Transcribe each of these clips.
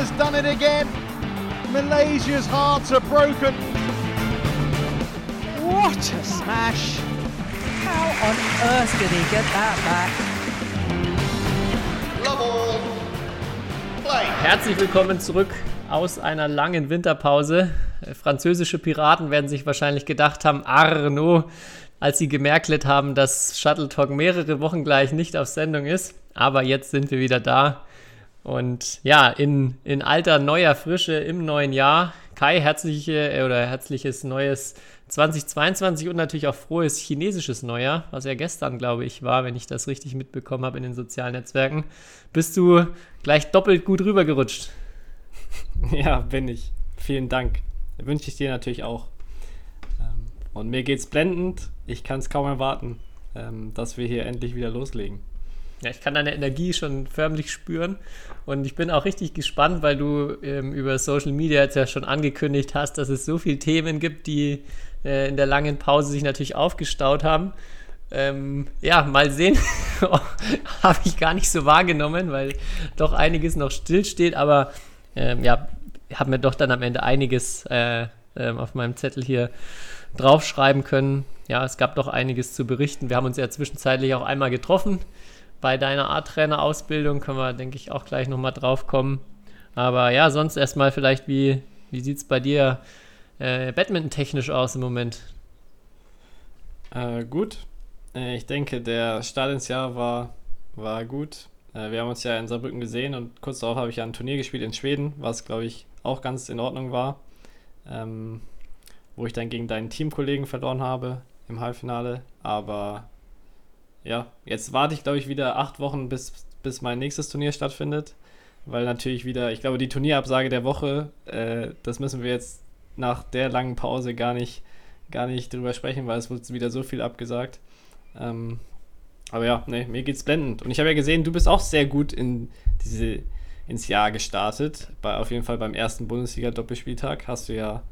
has done it again. Malaysia's hearts are broken. What a smash! How on earth did he get that back? Love all. Play. Herzlich willkommen zurück aus einer langen Winterpause. Äh, Französische Piraten werden sich wahrscheinlich gedacht haben, Arno, als sie gemerkelt haben, dass Shuttle Talk mehrere Wochen gleich nicht auf Sendung ist. Aber jetzt sind wir wieder da. Und ja, in, in alter, neuer Frische im neuen Jahr. Kai, herzliche äh, oder herzliches neues 2022 und natürlich auch frohes chinesisches Neujahr, was ja gestern, glaube ich, war, wenn ich das richtig mitbekommen habe in den sozialen Netzwerken. Bist du gleich doppelt gut rübergerutscht? Ja, bin ich. Vielen Dank. Wünsche ich dir natürlich auch. Ähm, Und mir geht's blendend. Ich kann es kaum erwarten, ähm, dass wir hier endlich wieder loslegen. Ja, ich kann deine Energie schon förmlich spüren und ich bin auch richtig gespannt, weil du ähm, über Social Media jetzt ja schon angekündigt hast, dass es so viele Themen gibt, die äh, in der langen Pause sich natürlich aufgestaut haben. Ähm, ja, mal sehen. Habe ich gar nicht so wahrgenommen, weil doch einiges noch stillsteht, aber ähm, ja, habe mir doch dann am Ende einiges äh, ähm, auf meinem Zettel hier draufschreiben können. Ja, es gab doch einiges zu berichten. Wir haben uns ja zwischenzeitlich auch einmal getroffen bei deiner Art-Trainer-Ausbildung. Können wir, denke ich, auch gleich nochmal drauf kommen. Aber ja, sonst erstmal vielleicht, wie, wie sieht es bei dir äh, Badminton-technisch aus im Moment? Äh, gut. Äh, ich denke, der Start ins Jahr war, war gut. Äh, wir haben uns ja in Saarbrücken gesehen und kurz darauf habe ich ja ein Turnier gespielt in Schweden, was glaube ich auch ganz in Ordnung war. Ähm, wo ich dann gegen deinen Teamkollegen verloren habe im Halbfinale. Aber ja, jetzt warte ich glaube ich wieder acht Wochen, bis, bis mein nächstes Turnier stattfindet. Weil natürlich wieder, ich glaube, die Turnierabsage der Woche, äh, das müssen wir jetzt nach der langen Pause gar nicht, gar nicht drüber sprechen, weil es wurde wieder so viel abgesagt. Ähm, aber ja, nee, mir geht's blendend. Und ich habe ja gesehen, du bist auch sehr gut in diese, ins Jahr gestartet. Bei, auf jeden Fall beim ersten Bundesliga-Doppelspieltag hast du ja,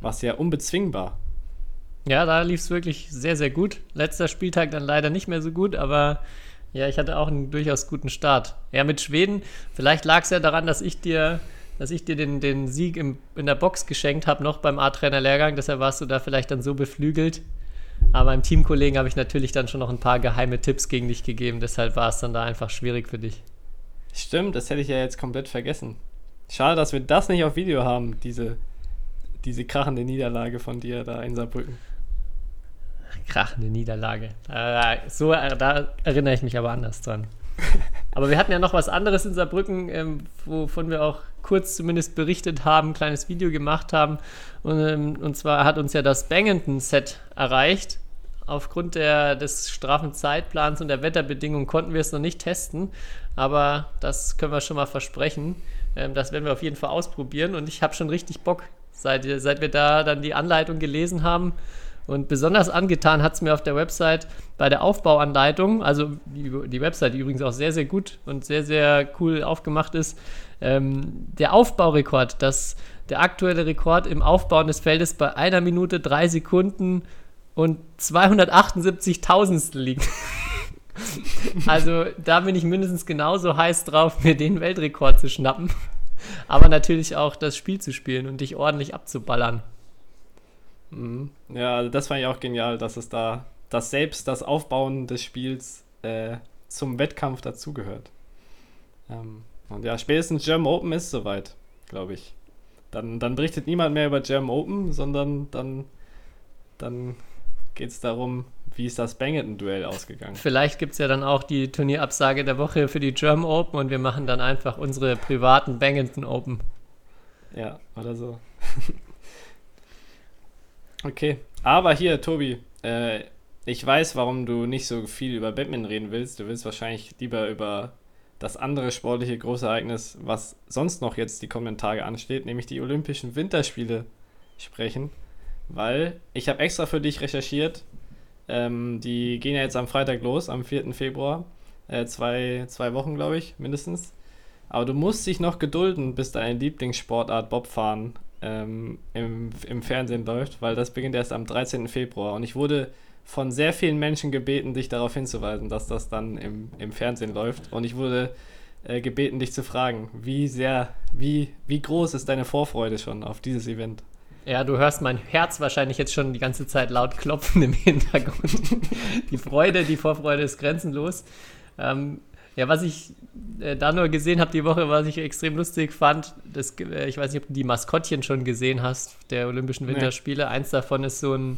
warst ja unbezwingbar. Ja, da lief es wirklich sehr, sehr gut. Letzter Spieltag dann leider nicht mehr so gut, aber ja, ich hatte auch einen durchaus guten Start. Ja, mit Schweden, vielleicht lag es ja daran, dass ich dir, dass ich dir den, den Sieg im, in der Box geschenkt habe, noch beim A-Trainer-Lehrgang. Deshalb warst du da vielleicht dann so beflügelt. Aber meinem Teamkollegen habe ich natürlich dann schon noch ein paar geheime Tipps gegen dich gegeben. Deshalb war es dann da einfach schwierig für dich. Stimmt, das hätte ich ja jetzt komplett vergessen. Schade, dass wir das nicht auf Video haben, diese, diese krachende Niederlage von dir da in Saarbrücken. Krachende Niederlage. Äh, so, äh, da erinnere ich mich aber anders dran. Aber wir hatten ja noch was anderes in Saarbrücken, ähm, wovon wir auch kurz zumindest berichtet haben, ein kleines Video gemacht haben. Und, ähm, und zwar hat uns ja das Bangington-Set erreicht. Aufgrund der, des straffen Zeitplans und der Wetterbedingungen konnten wir es noch nicht testen. Aber das können wir schon mal versprechen. Ähm, das werden wir auf jeden Fall ausprobieren. Und ich habe schon richtig Bock, seit, seit wir da dann die Anleitung gelesen haben. Und besonders angetan hat es mir auf der Website bei der Aufbauanleitung, also die, die Website, die übrigens auch sehr, sehr gut und sehr, sehr cool aufgemacht ist, ähm, der Aufbaurekord, dass der aktuelle Rekord im Aufbauen des Feldes bei einer Minute, drei Sekunden und 278 Tausendstel liegt. also da bin ich mindestens genauso heiß drauf, mir den Weltrekord zu schnappen. Aber natürlich auch das Spiel zu spielen und dich ordentlich abzuballern. Mhm. Ja, also das fand ich auch genial, dass es da, dass selbst das Aufbauen des Spiels äh, zum Wettkampf dazugehört. Ähm, und ja, spätestens German Open ist soweit, glaube ich. Dann, dann berichtet niemand mehr über German Open, sondern dann, dann geht es darum, wie ist das Bangington-Duell ausgegangen. Vielleicht gibt es ja dann auch die Turnierabsage der Woche für die German Open und wir machen dann einfach unsere privaten Bangington Open. Ja, oder so. okay, aber hier, Tobi, äh, ich weiß, warum du nicht so viel über Badminton reden willst. Du willst wahrscheinlich lieber über das andere sportliche Großereignis, was sonst noch jetzt die kommenden Tage ansteht, nämlich die Olympischen Winterspiele sprechen. Weil ich habe extra für dich recherchiert. Ähm, die gehen ja jetzt am Freitag los, am 4. Februar. Äh, zwei, zwei Wochen, glaube ich, mindestens. Aber du musst dich noch gedulden, bis deine Lieblingssportart Bobfahren ähm, im, im Fernsehen läuft, weil das beginnt erst am 13. Februar. Und ich wurde von sehr vielen Menschen gebeten, dich darauf hinzuweisen, dass das dann im, im Fernsehen läuft. Und ich wurde äh, gebeten, dich zu fragen, wie sehr, wie, wie groß ist deine Vorfreude schon auf dieses Event? Ja, du hörst mein Herz wahrscheinlich jetzt schon die ganze Zeit laut klopfen im Hintergrund. die Freude, die Vorfreude ist grenzenlos. Ähm, ja, was ich äh, da nur gesehen habe die Woche, was ich extrem lustig fand, das, äh, ich weiß nicht, ob du die Maskottchen schon gesehen hast, der Olympischen Winterspiele. Nee. Eins davon ist so ein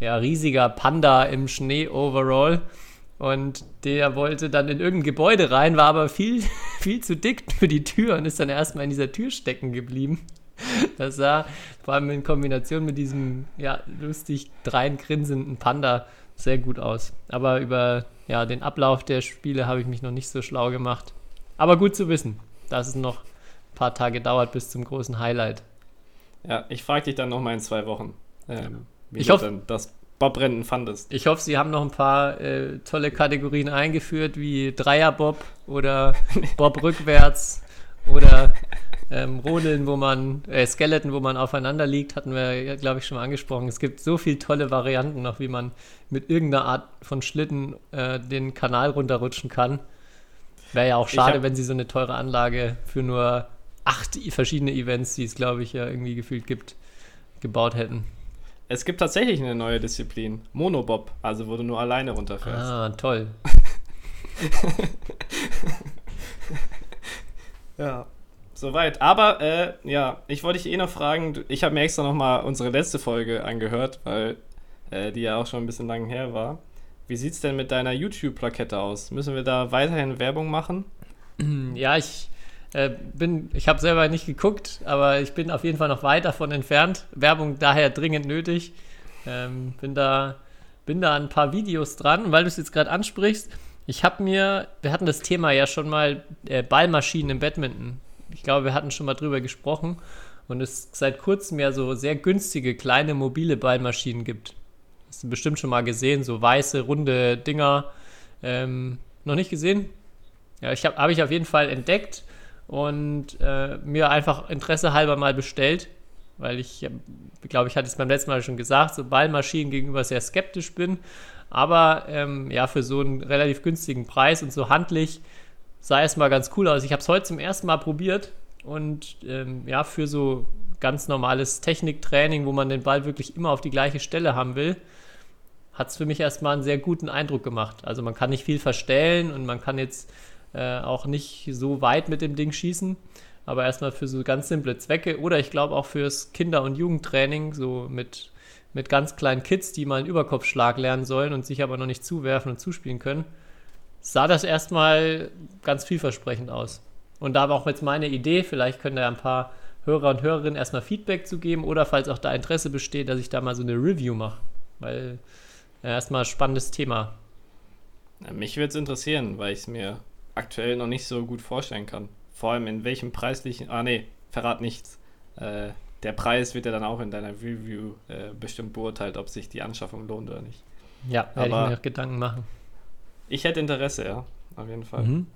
ja, riesiger Panda im Schnee-Overall. Und der wollte dann in irgendein Gebäude rein, war aber viel, viel zu dick für die Tür und ist dann erstmal in dieser Tür stecken geblieben. Das sah vor allem in Kombination mit diesem ja, lustig dreien Panda sehr gut aus. Aber über ja, den Ablauf der Spiele habe ich mich noch nicht so schlau gemacht. Aber gut zu wissen, dass es noch ein paar Tage dauert bis zum großen Highlight. Ja, ich frage dich dann nochmal in zwei Wochen, ähm, wie ich du hoff, dann das Bobrennen fandest. Ich hoffe, Sie haben noch ein paar äh, tolle Kategorien eingeführt, wie Dreierbob oder Bob rückwärts oder ähm, Rodeln, wo man, äh, Skeleton, wo man aufeinander liegt, hatten wir, glaube ich, schon mal angesprochen. Es gibt so viele tolle Varianten noch, wie man mit irgendeiner Art von Schlitten äh, den Kanal runterrutschen kann. Wäre ja auch schade, wenn sie so eine teure Anlage für nur acht verschiedene Events, die es, glaube ich, ja irgendwie gefühlt gibt, gebaut hätten. Es gibt tatsächlich eine neue Disziplin, Monobob, also wo du nur alleine runterfährst. Ah, toll. ja. Soweit. Aber äh, ja, ich wollte dich eh noch fragen, ich habe mir extra nochmal unsere letzte Folge angehört, weil äh, die ja auch schon ein bisschen lang her war. Wie sieht es denn mit deiner YouTube-Plakette aus? Müssen wir da weiterhin Werbung machen? Ja, ich äh, bin, ich habe selber nicht geguckt, aber ich bin auf jeden Fall noch weit davon entfernt. Werbung daher dringend nötig. Ähm, bin da, bin da ein paar Videos dran, weil du es jetzt gerade ansprichst. Ich habe mir, wir hatten das Thema ja schon mal, äh, Ballmaschinen im Badminton ich glaube, wir hatten schon mal drüber gesprochen und es seit kurzem ja so sehr günstige kleine mobile Ballmaschinen gibt. Hast du bestimmt schon mal gesehen, so weiße, runde Dinger. Ähm, noch nicht gesehen? Ja, ich habe hab ich auf jeden Fall entdeckt und äh, mir einfach Interesse halber mal bestellt, weil ich glaube, ich hatte es beim letzten Mal schon gesagt, so Ballmaschinen gegenüber sehr skeptisch bin. Aber ähm, ja, für so einen relativ günstigen Preis und so handlich sah erstmal ganz cool aus. Ich habe es heute zum ersten Mal probiert und ähm, ja, für so ganz normales Techniktraining, wo man den Ball wirklich immer auf die gleiche Stelle haben will, hat es für mich erstmal einen sehr guten Eindruck gemacht. Also man kann nicht viel verstellen und man kann jetzt äh, auch nicht so weit mit dem Ding schießen, aber erstmal für so ganz simple Zwecke oder ich glaube auch fürs Kinder- und Jugendtraining, so mit, mit ganz kleinen Kids, die mal einen Überkopfschlag lernen sollen und sich aber noch nicht zuwerfen und zuspielen können, sah das erstmal ganz vielversprechend aus. Und da war auch jetzt meine Idee, vielleicht können da ein paar Hörer und Hörerinnen erstmal Feedback zu geben oder falls auch da Interesse besteht, dass ich da mal so eine Review mache. Weil ja, erstmal spannendes Thema. Mich würde es interessieren, weil ich es mir aktuell noch nicht so gut vorstellen kann. Vor allem in welchem preislichen. Ah, nee, verrat nichts. Äh, der Preis wird ja dann auch in deiner Review äh, bestimmt beurteilt, ob sich die Anschaffung lohnt oder nicht. Ja, werde ich mir auch Gedanken machen. Ich hätte Interesse, ja, auf jeden Fall. Mhm.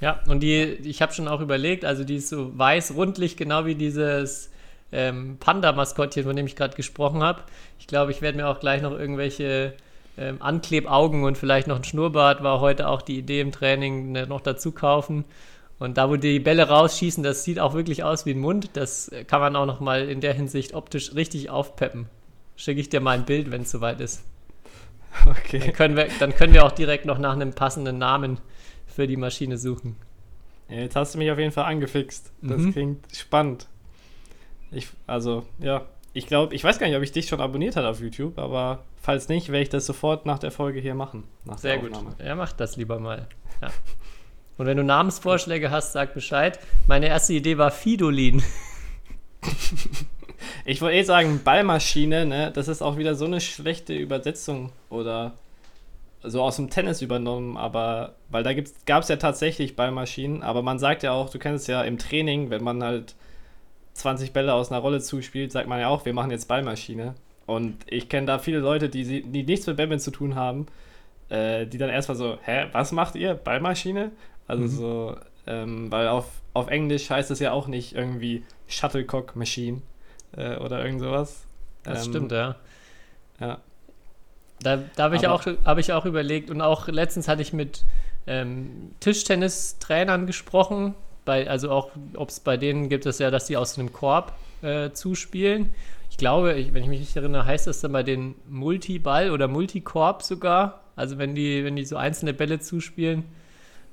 Ja, und die, ich habe schon auch überlegt, also die ist so weiß, rundlich, genau wie dieses ähm, Panda-Maskottchen, von dem ich gerade gesprochen habe. Ich glaube, ich werde mir auch gleich noch irgendwelche ähm, Anklebaugen und vielleicht noch ein Schnurrbart, war heute auch die Idee im Training, ne, noch dazu kaufen. Und da, wo die Bälle rausschießen, das sieht auch wirklich aus wie ein Mund. Das kann man auch noch mal in der Hinsicht optisch richtig aufpeppen. Schicke ich dir mal ein Bild, wenn es soweit ist. Okay. Dann können, wir, dann können wir auch direkt noch nach einem passenden Namen für die Maschine suchen. Jetzt hast du mich auf jeden Fall angefixt. Das mhm. klingt spannend. Ich, also, ja, ich glaube, ich weiß gar nicht, ob ich dich schon abonniert habe auf YouTube, aber falls nicht, werde ich das sofort nach der Folge hier machen. Sehr gut. Ja, mach das lieber mal. Ja. Und wenn du Namensvorschläge hast, sag Bescheid. Meine erste Idee war Fidolin. Ich wollte eh sagen, Ballmaschine, ne, das ist auch wieder so eine schlechte Übersetzung oder so aus dem Tennis übernommen, aber weil da gab es ja tatsächlich Ballmaschinen, aber man sagt ja auch, du kennst es ja im Training, wenn man halt 20 Bälle aus einer Rolle zuspielt, sagt man ja auch, wir machen jetzt Ballmaschine. Und ich kenne da viele Leute, die, die nichts mit Badminton zu tun haben, äh, die dann erstmal so, hä, was macht ihr? Ballmaschine? Also mhm. so, ähm, weil auf, auf Englisch heißt es ja auch nicht irgendwie Shuttlecock Machine, äh, oder irgend sowas. Das ähm, stimmt, ja. Ja. Da, da habe ich, auch, hab ich auch überlegt und auch letztens hatte ich mit ähm, Tischtennistrainern gesprochen. Bei, also auch, ob es bei denen gibt es ja, dass die aus einem Korb äh, zuspielen. Ich glaube, ich, wenn ich mich nicht erinnere, heißt das dann bei den Multiball oder Multikorb sogar. Also wenn die, wenn die so einzelne Bälle zuspielen,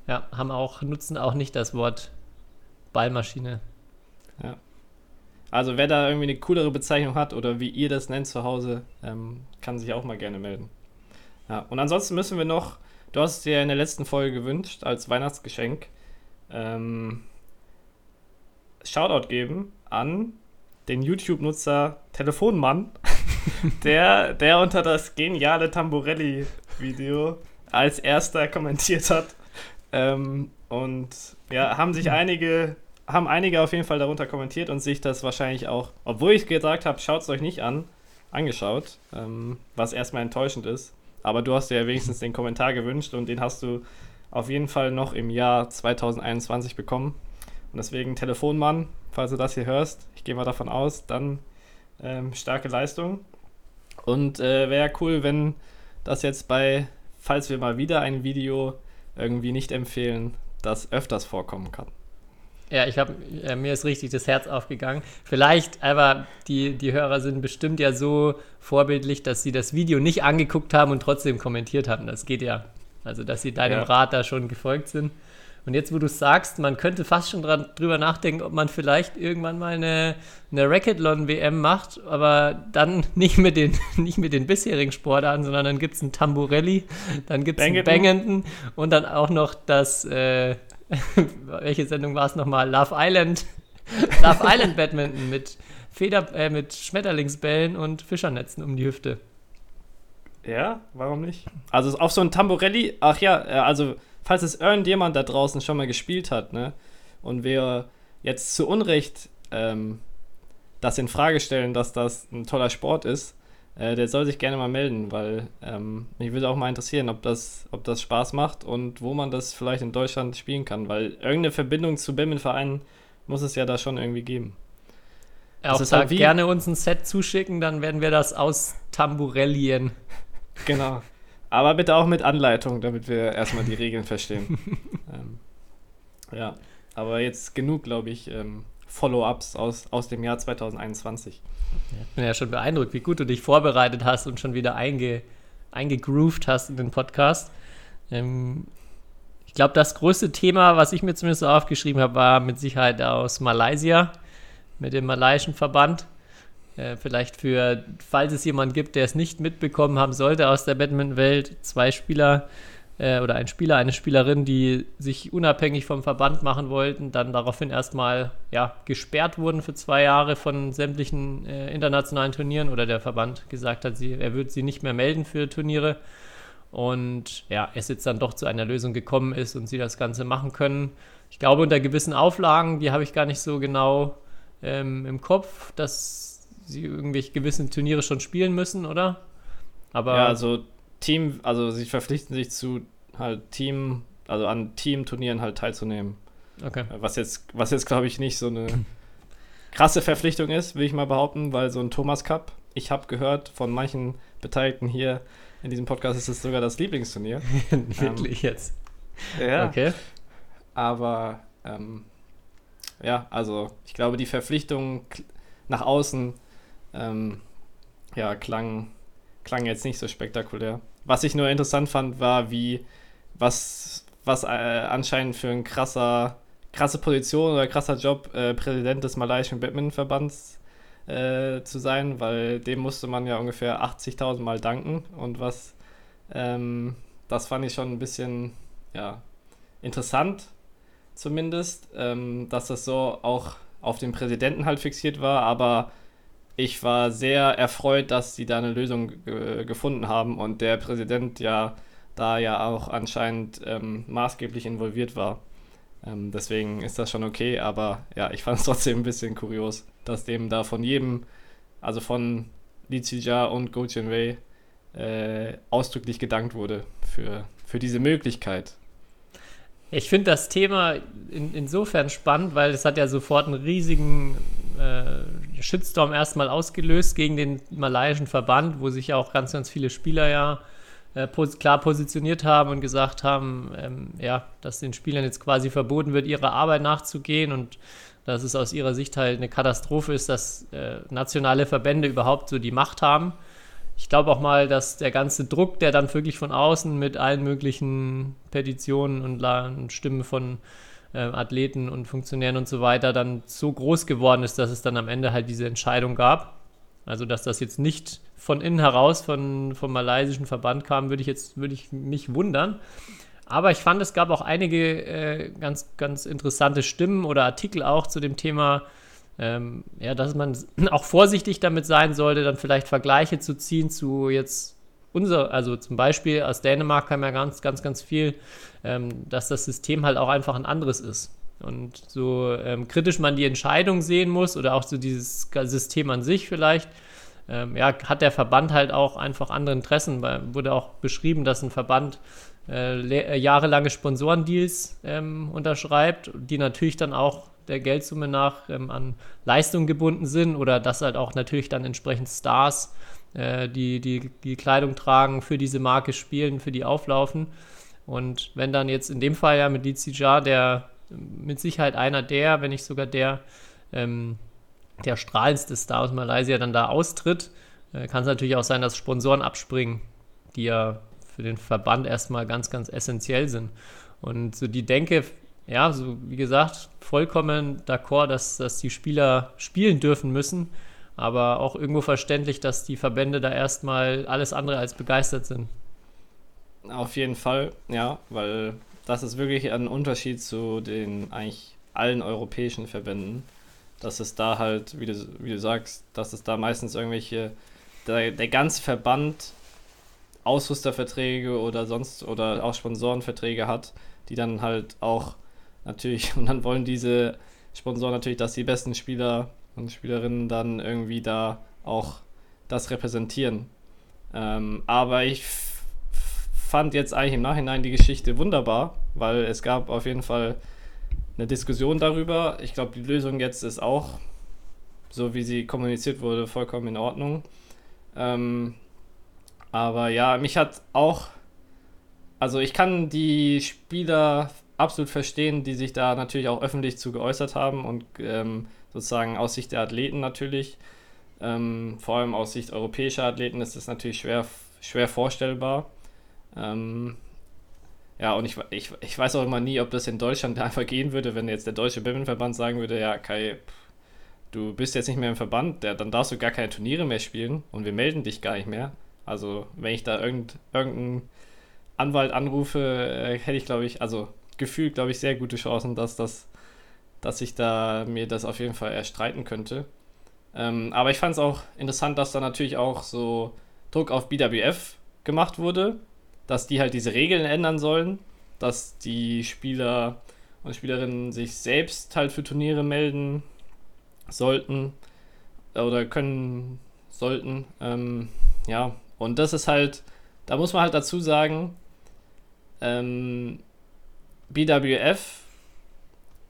ja, haben auch, nutzen auch nicht das Wort Ballmaschine. Ja. Also wer da irgendwie eine coolere Bezeichnung hat oder wie ihr das nennt zu Hause, ähm, kann sich auch mal gerne melden. Ja, und ansonsten müssen wir noch, du hast es dir in der letzten Folge gewünscht als Weihnachtsgeschenk, ähm, Shoutout geben an den YouTube-Nutzer Telefonmann, der, der unter das geniale Tamburelli-Video als erster kommentiert hat. Ähm, und ja, haben sich einige haben einige auf jeden Fall darunter kommentiert und sich das wahrscheinlich auch, obwohl ich gesagt habe, schaut es euch nicht an, angeschaut, ähm, was erstmal enttäuschend ist. Aber du hast dir ja wenigstens den Kommentar gewünscht und den hast du auf jeden Fall noch im Jahr 2021 bekommen. Und deswegen Telefonmann, falls du das hier hörst, ich gehe mal davon aus, dann ähm, starke Leistung. Und äh, wäre cool, wenn das jetzt bei, falls wir mal wieder ein Video irgendwie nicht empfehlen, das öfters vorkommen kann. Ja, ich habe äh, mir ist richtig das Herz aufgegangen. Vielleicht, aber die, die Hörer sind bestimmt ja so vorbildlich, dass sie das Video nicht angeguckt haben und trotzdem kommentiert haben. Das geht ja. Also, dass sie deinem ja. Rat da schon gefolgt sind. Und jetzt, wo du sagst, man könnte fast schon dran, drüber nachdenken, ob man vielleicht irgendwann mal eine, eine Racketlon-WM macht, aber dann nicht mit den, nicht mit den bisherigen Sportarten, sondern dann gibt es einen Tamburelli, dann gibt es einen Bangenden und dann auch noch das, äh, welche Sendung war es nochmal? Love Island. Love Island Badminton mit Feder, äh, mit Schmetterlingsbällen und Fischernetzen um die Hüfte. Ja, warum nicht? Also auf so ein Tamborelli, ach ja, äh, also falls es irgendjemand da draußen schon mal gespielt hat, ne? Und wir jetzt zu Unrecht ähm, das in Frage stellen, dass das ein toller Sport ist, äh, der soll sich gerne mal melden, weil ähm, mich würde auch mal interessieren, ob das, ob das Spaß macht und wo man das vielleicht in Deutschland spielen kann, weil irgendeine Verbindung zu Badminton-Vereinen muss es ja da schon irgendwie geben. Ja, auch da halt gerne uns ein Set zuschicken, dann werden wir das aus Tamburellien. Genau. Aber bitte auch mit Anleitung, damit wir erstmal die Regeln verstehen. ähm, ja, aber jetzt genug, glaube ich, ähm, Follow-ups aus, aus dem Jahr 2021. Ich bin ja schon beeindruckt, wie gut du dich vorbereitet hast und schon wieder einge, eingegroovt hast in den Podcast. Ähm, ich glaube, das größte Thema, was ich mir zumindest so aufgeschrieben habe, war mit Sicherheit aus Malaysia, mit dem malaiischen Verband. Äh, vielleicht für, falls es jemanden gibt, der es nicht mitbekommen haben sollte aus der Badminton-Welt, zwei Spieler äh, oder ein Spieler, eine Spielerin, die sich unabhängig vom Verband machen wollten, dann daraufhin erstmal ja, gesperrt wurden für zwei Jahre von sämtlichen äh, internationalen Turnieren oder der Verband gesagt hat, sie, er würde sie nicht mehr melden für Turniere. Und ja, es jetzt dann doch zu einer Lösung gekommen ist und sie das Ganze machen können. Ich glaube, unter gewissen Auflagen, die habe ich gar nicht so genau ähm, im Kopf, dass sie irgendwelche gewissen Turniere schon spielen müssen, oder? Aber ja, also Team, also sie verpflichten sich zu halt Team, also an Teamturnieren halt teilzunehmen. Okay. Was jetzt, was jetzt glaube ich nicht so eine krasse Verpflichtung ist, will ich mal behaupten, weil so ein Thomas Cup, ich habe gehört von manchen Beteiligten hier in diesem Podcast ist es sogar das Lieblingsturnier. Wirklich ähm, jetzt? Ja. Okay. Aber ähm, ja, also ich glaube, die Verpflichtung nach außen ähm, ja, klang, klang jetzt nicht so spektakulär. Was ich nur interessant fand, war, wie, was, was äh, anscheinend für ein krasser, krasse Position oder krasser Job, äh, Präsident des malaiischen Badmintonverbands äh, zu sein, weil dem musste man ja ungefähr 80.000 Mal danken und was, ähm, das fand ich schon ein bisschen, ja, interessant zumindest, ähm, dass das so auch auf den Präsidenten halt fixiert war, aber ich war sehr erfreut, dass sie da eine Lösung gefunden haben und der Präsident ja da ja auch anscheinend ähm, maßgeblich involviert war. Ähm, deswegen ist das schon okay, aber ja, ich fand es trotzdem ein bisschen kurios, dass dem da von jedem, also von Li Zijia und Go Wei, äh, ausdrücklich gedankt wurde für, für diese Möglichkeit. Ich finde das Thema in, insofern spannend, weil es hat ja sofort einen riesigen äh, Shitstorm erstmal ausgelöst gegen den malaiischen Verband, wo sich ja auch ganz, ganz viele Spieler ja äh, pos klar positioniert haben und gesagt haben, ähm, ja, dass den Spielern jetzt quasi verboten wird, ihrer Arbeit nachzugehen und dass es aus ihrer Sicht halt eine Katastrophe ist, dass äh, nationale Verbände überhaupt so die Macht haben. Ich glaube auch mal, dass der ganze Druck, der dann wirklich von außen mit allen möglichen Petitionen und, und Stimmen von äh, Athleten und Funktionären und so weiter dann so groß geworden ist, dass es dann am Ende halt diese Entscheidung gab. Also, dass das jetzt nicht von innen heraus von, vom malaysischen Verband kam, würde ich jetzt würde ich mich wundern. Aber ich fand, es gab auch einige äh, ganz, ganz interessante Stimmen oder Artikel auch zu dem Thema, ähm, ja, dass man auch vorsichtig damit sein sollte, dann vielleicht Vergleiche zu ziehen zu jetzt unser, also zum Beispiel aus Dänemark kam ja ganz, ganz, ganz viel, ähm, dass das System halt auch einfach ein anderes ist. Und so ähm, kritisch man die Entscheidung sehen muss oder auch so dieses System an sich vielleicht, ähm, ja, hat der Verband halt auch einfach andere Interessen. Weil, wurde auch beschrieben, dass ein Verband äh, äh, jahrelange Sponsorendeals ähm, unterschreibt, die natürlich dann auch der Geldsumme nach ähm, an Leistungen gebunden sind oder dass halt auch natürlich dann entsprechend Stars, äh, die, die die Kleidung tragen, für diese Marke spielen, für die auflaufen. Und wenn dann jetzt in dem Fall ja mit Lizi der mit Sicherheit einer der, wenn nicht sogar der, ähm, der strahlendste Star aus Malaysia dann da austritt, äh, kann es natürlich auch sein, dass Sponsoren abspringen, die ja für den Verband erstmal ganz, ganz essentiell sind. Und so die Denke, ja, so wie gesagt, vollkommen d'accord, dass, dass die Spieler spielen dürfen müssen, aber auch irgendwo verständlich, dass die Verbände da erstmal alles andere als begeistert sind. Auf jeden Fall, ja, weil das ist wirklich ein Unterschied zu den eigentlich allen europäischen Verbänden, dass es da halt, wie du, wie du sagst, dass es da meistens irgendwelche, der, der ganze Verband Ausrüsterverträge oder sonst oder auch Sponsorenverträge hat, die dann halt auch natürlich, und dann wollen diese Sponsoren natürlich, dass die besten Spieler und Spielerinnen dann irgendwie da auch das repräsentieren. Ähm, aber ich fand jetzt eigentlich im Nachhinein die Geschichte wunderbar, weil es gab auf jeden Fall eine Diskussion darüber. Ich glaube, die Lösung jetzt ist auch, so wie sie kommuniziert wurde, vollkommen in Ordnung. Ähm, aber ja, mich hat auch. Also ich kann die Spieler absolut verstehen, die sich da natürlich auch öffentlich zu geäußert haben und ähm, sozusagen aus Sicht der Athleten natürlich. Ähm, vor allem aus Sicht europäischer Athleten ist das natürlich schwer, schwer vorstellbar. Ähm, ja, und ich, ich, ich weiß auch immer nie, ob das in Deutschland einfach gehen würde, wenn jetzt der Deutsche Badmintonverband sagen würde, ja, Kai, du bist jetzt nicht mehr im Verband, der, dann darfst du gar keine Turniere mehr spielen und wir melden dich gar nicht mehr. Also, wenn ich da irgend, irgendeinen Anwalt anrufe, äh, hätte ich, glaube ich, also gefühlt, glaube ich, sehr gute Chancen, dass das, dass ich da mir das auf jeden Fall erstreiten könnte. Ähm, aber ich fand es auch interessant, dass da natürlich auch so Druck auf BWF gemacht wurde, dass die halt diese Regeln ändern sollen, dass die Spieler und Spielerinnen sich selbst halt für Turniere melden sollten oder können sollten. Ähm, ja, und das ist halt, da muss man halt dazu sagen, ähm, BWF,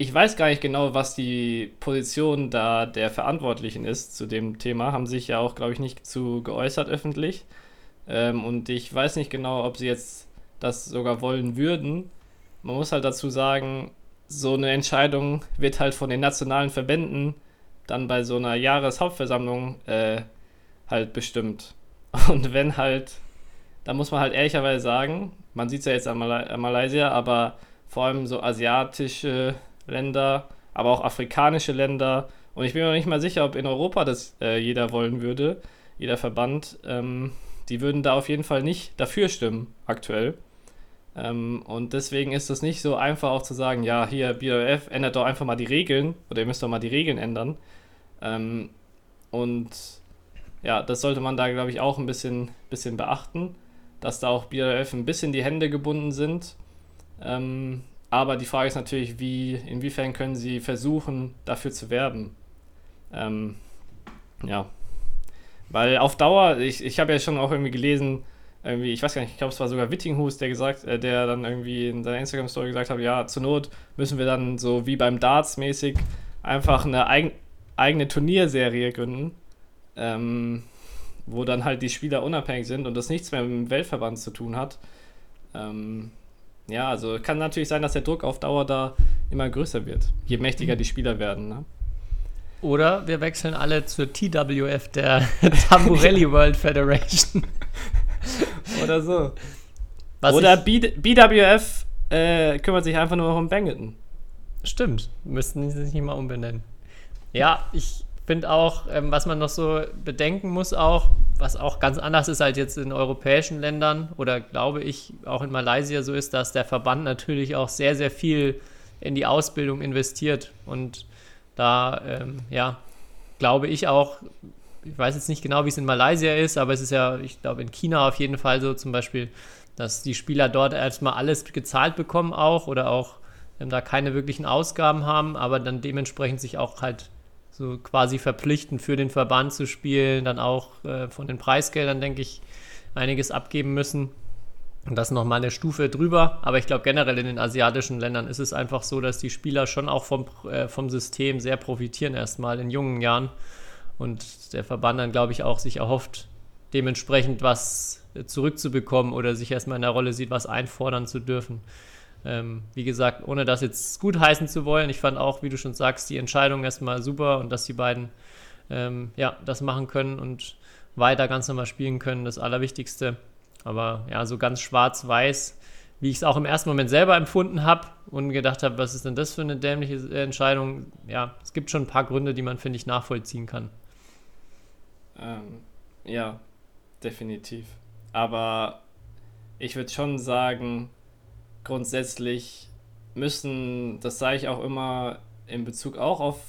ich weiß gar nicht genau, was die Position da der Verantwortlichen ist zu dem Thema, haben sich ja auch, glaube ich, nicht zu geäußert öffentlich. Ähm, und ich weiß nicht genau, ob sie jetzt das sogar wollen würden. Man muss halt dazu sagen, so eine Entscheidung wird halt von den nationalen Verbänden dann bei so einer Jahreshauptversammlung äh, halt bestimmt. Und wenn halt, da muss man halt ehrlicherweise sagen, man sieht es ja jetzt an, Mal an Malaysia, aber vor allem so asiatische Länder, aber auch afrikanische Länder. Und ich bin mir nicht mal sicher, ob in Europa das äh, jeder wollen würde, jeder Verband. Ähm, die würden da auf jeden Fall nicht dafür stimmen, aktuell. Ähm, und deswegen ist es nicht so einfach auch zu sagen, ja, hier, BOF, ändert doch einfach mal die Regeln oder ihr müsst doch mal die Regeln ändern. Ähm, und ja, das sollte man da, glaube ich, auch ein bisschen, bisschen beachten, dass da auch BRF ein bisschen die Hände gebunden sind. Ähm, aber die Frage ist natürlich, wie, inwiefern können sie versuchen, dafür zu werben. Ähm, ja. Weil auf Dauer, ich, ich habe ja schon auch irgendwie gelesen, irgendwie, ich weiß gar nicht, ich glaube, es war sogar Wittinghus, der gesagt, äh, der dann irgendwie in seiner Instagram-Story gesagt hat, ja, zur Not müssen wir dann so wie beim Darts mäßig einfach eine eigen, eigene Turnierserie gründen, ähm, wo dann halt die Spieler unabhängig sind und das nichts mehr mit dem Weltverband zu tun hat. Ähm, ja, also kann natürlich sein, dass der Druck auf Dauer da immer größer wird, je mächtiger die Spieler werden. Ne? Oder wir wechseln alle zur TWF, der Tamburelli World Federation. Oder so. Was Oder B BWF äh, kümmert sich einfach nur um Bangleton. Stimmt, müssten sie sich nicht mal umbenennen. Ja, ich finde auch, ähm, was man noch so bedenken muss, auch, was auch ganz anders ist als jetzt in europäischen Ländern oder glaube ich auch in Malaysia so ist, dass der Verband natürlich auch sehr, sehr viel in die Ausbildung investiert. Und da, ähm, ja, glaube ich auch, ich weiß jetzt nicht genau, wie es in Malaysia ist, aber es ist ja, ich glaube, in China auf jeden Fall so zum Beispiel, dass die Spieler dort erstmal alles gezahlt bekommen auch oder auch ähm, da keine wirklichen Ausgaben haben, aber dann dementsprechend sich auch halt so quasi verpflichten, für den Verband zu spielen, dann auch äh, von den Preisgeldern, denke ich, einiges abgeben müssen. Und das nochmal eine Stufe drüber. Aber ich glaube, generell in den asiatischen Ländern ist es einfach so, dass die Spieler schon auch vom, äh, vom System sehr profitieren, erstmal in jungen Jahren. Und der Verband dann, glaube ich, auch sich erhofft, dementsprechend was zurückzubekommen oder sich erstmal in der Rolle sieht, was einfordern zu dürfen. Ähm, wie gesagt, ohne das jetzt gut heißen zu wollen, ich fand auch, wie du schon sagst, die Entscheidung erstmal super und dass die beiden ähm, ja, das machen können und weiter ganz normal spielen können, das Allerwichtigste. Aber ja, so ganz schwarz-weiß, wie ich es auch im ersten Moment selber empfunden habe und gedacht habe, was ist denn das für eine dämliche Entscheidung? Ja, es gibt schon ein paar Gründe, die man, finde ich, nachvollziehen kann. Ähm, ja, definitiv. Aber ich würde schon sagen, grundsätzlich müssen, das sage ich auch immer in Bezug auch auf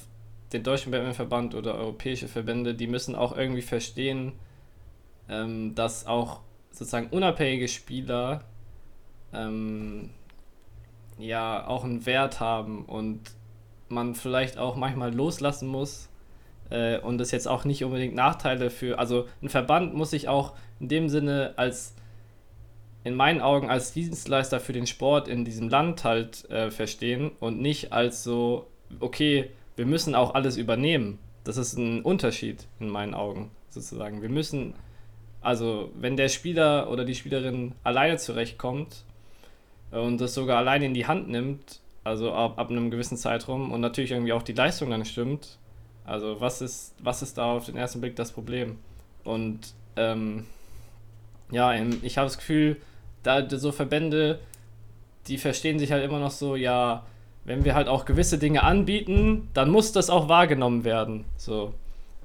den Deutschen Batman-Verband oder europäische Verbände, die müssen auch irgendwie verstehen, ähm, dass auch sozusagen unabhängige Spieler ähm, ja auch einen Wert haben und man vielleicht auch manchmal loslassen muss äh, und das jetzt auch nicht unbedingt Nachteile für, also ein Verband muss sich auch in dem Sinne als in meinen Augen als Dienstleister für den Sport in diesem Land halt äh, verstehen und nicht als so, okay, wir müssen auch alles übernehmen. Das ist ein Unterschied in meinen Augen sozusagen. Wir müssen, also wenn der Spieler oder die Spielerin alleine zurechtkommt und das sogar alleine in die Hand nimmt, also ab, ab einem gewissen Zeitraum und natürlich irgendwie auch die Leistung dann stimmt, also was ist, was ist da auf den ersten Blick das Problem? Und ähm, ja, ich habe das Gefühl, da so Verbände, die verstehen sich halt immer noch so, ja, wenn wir halt auch gewisse Dinge anbieten, dann muss das auch wahrgenommen werden. So.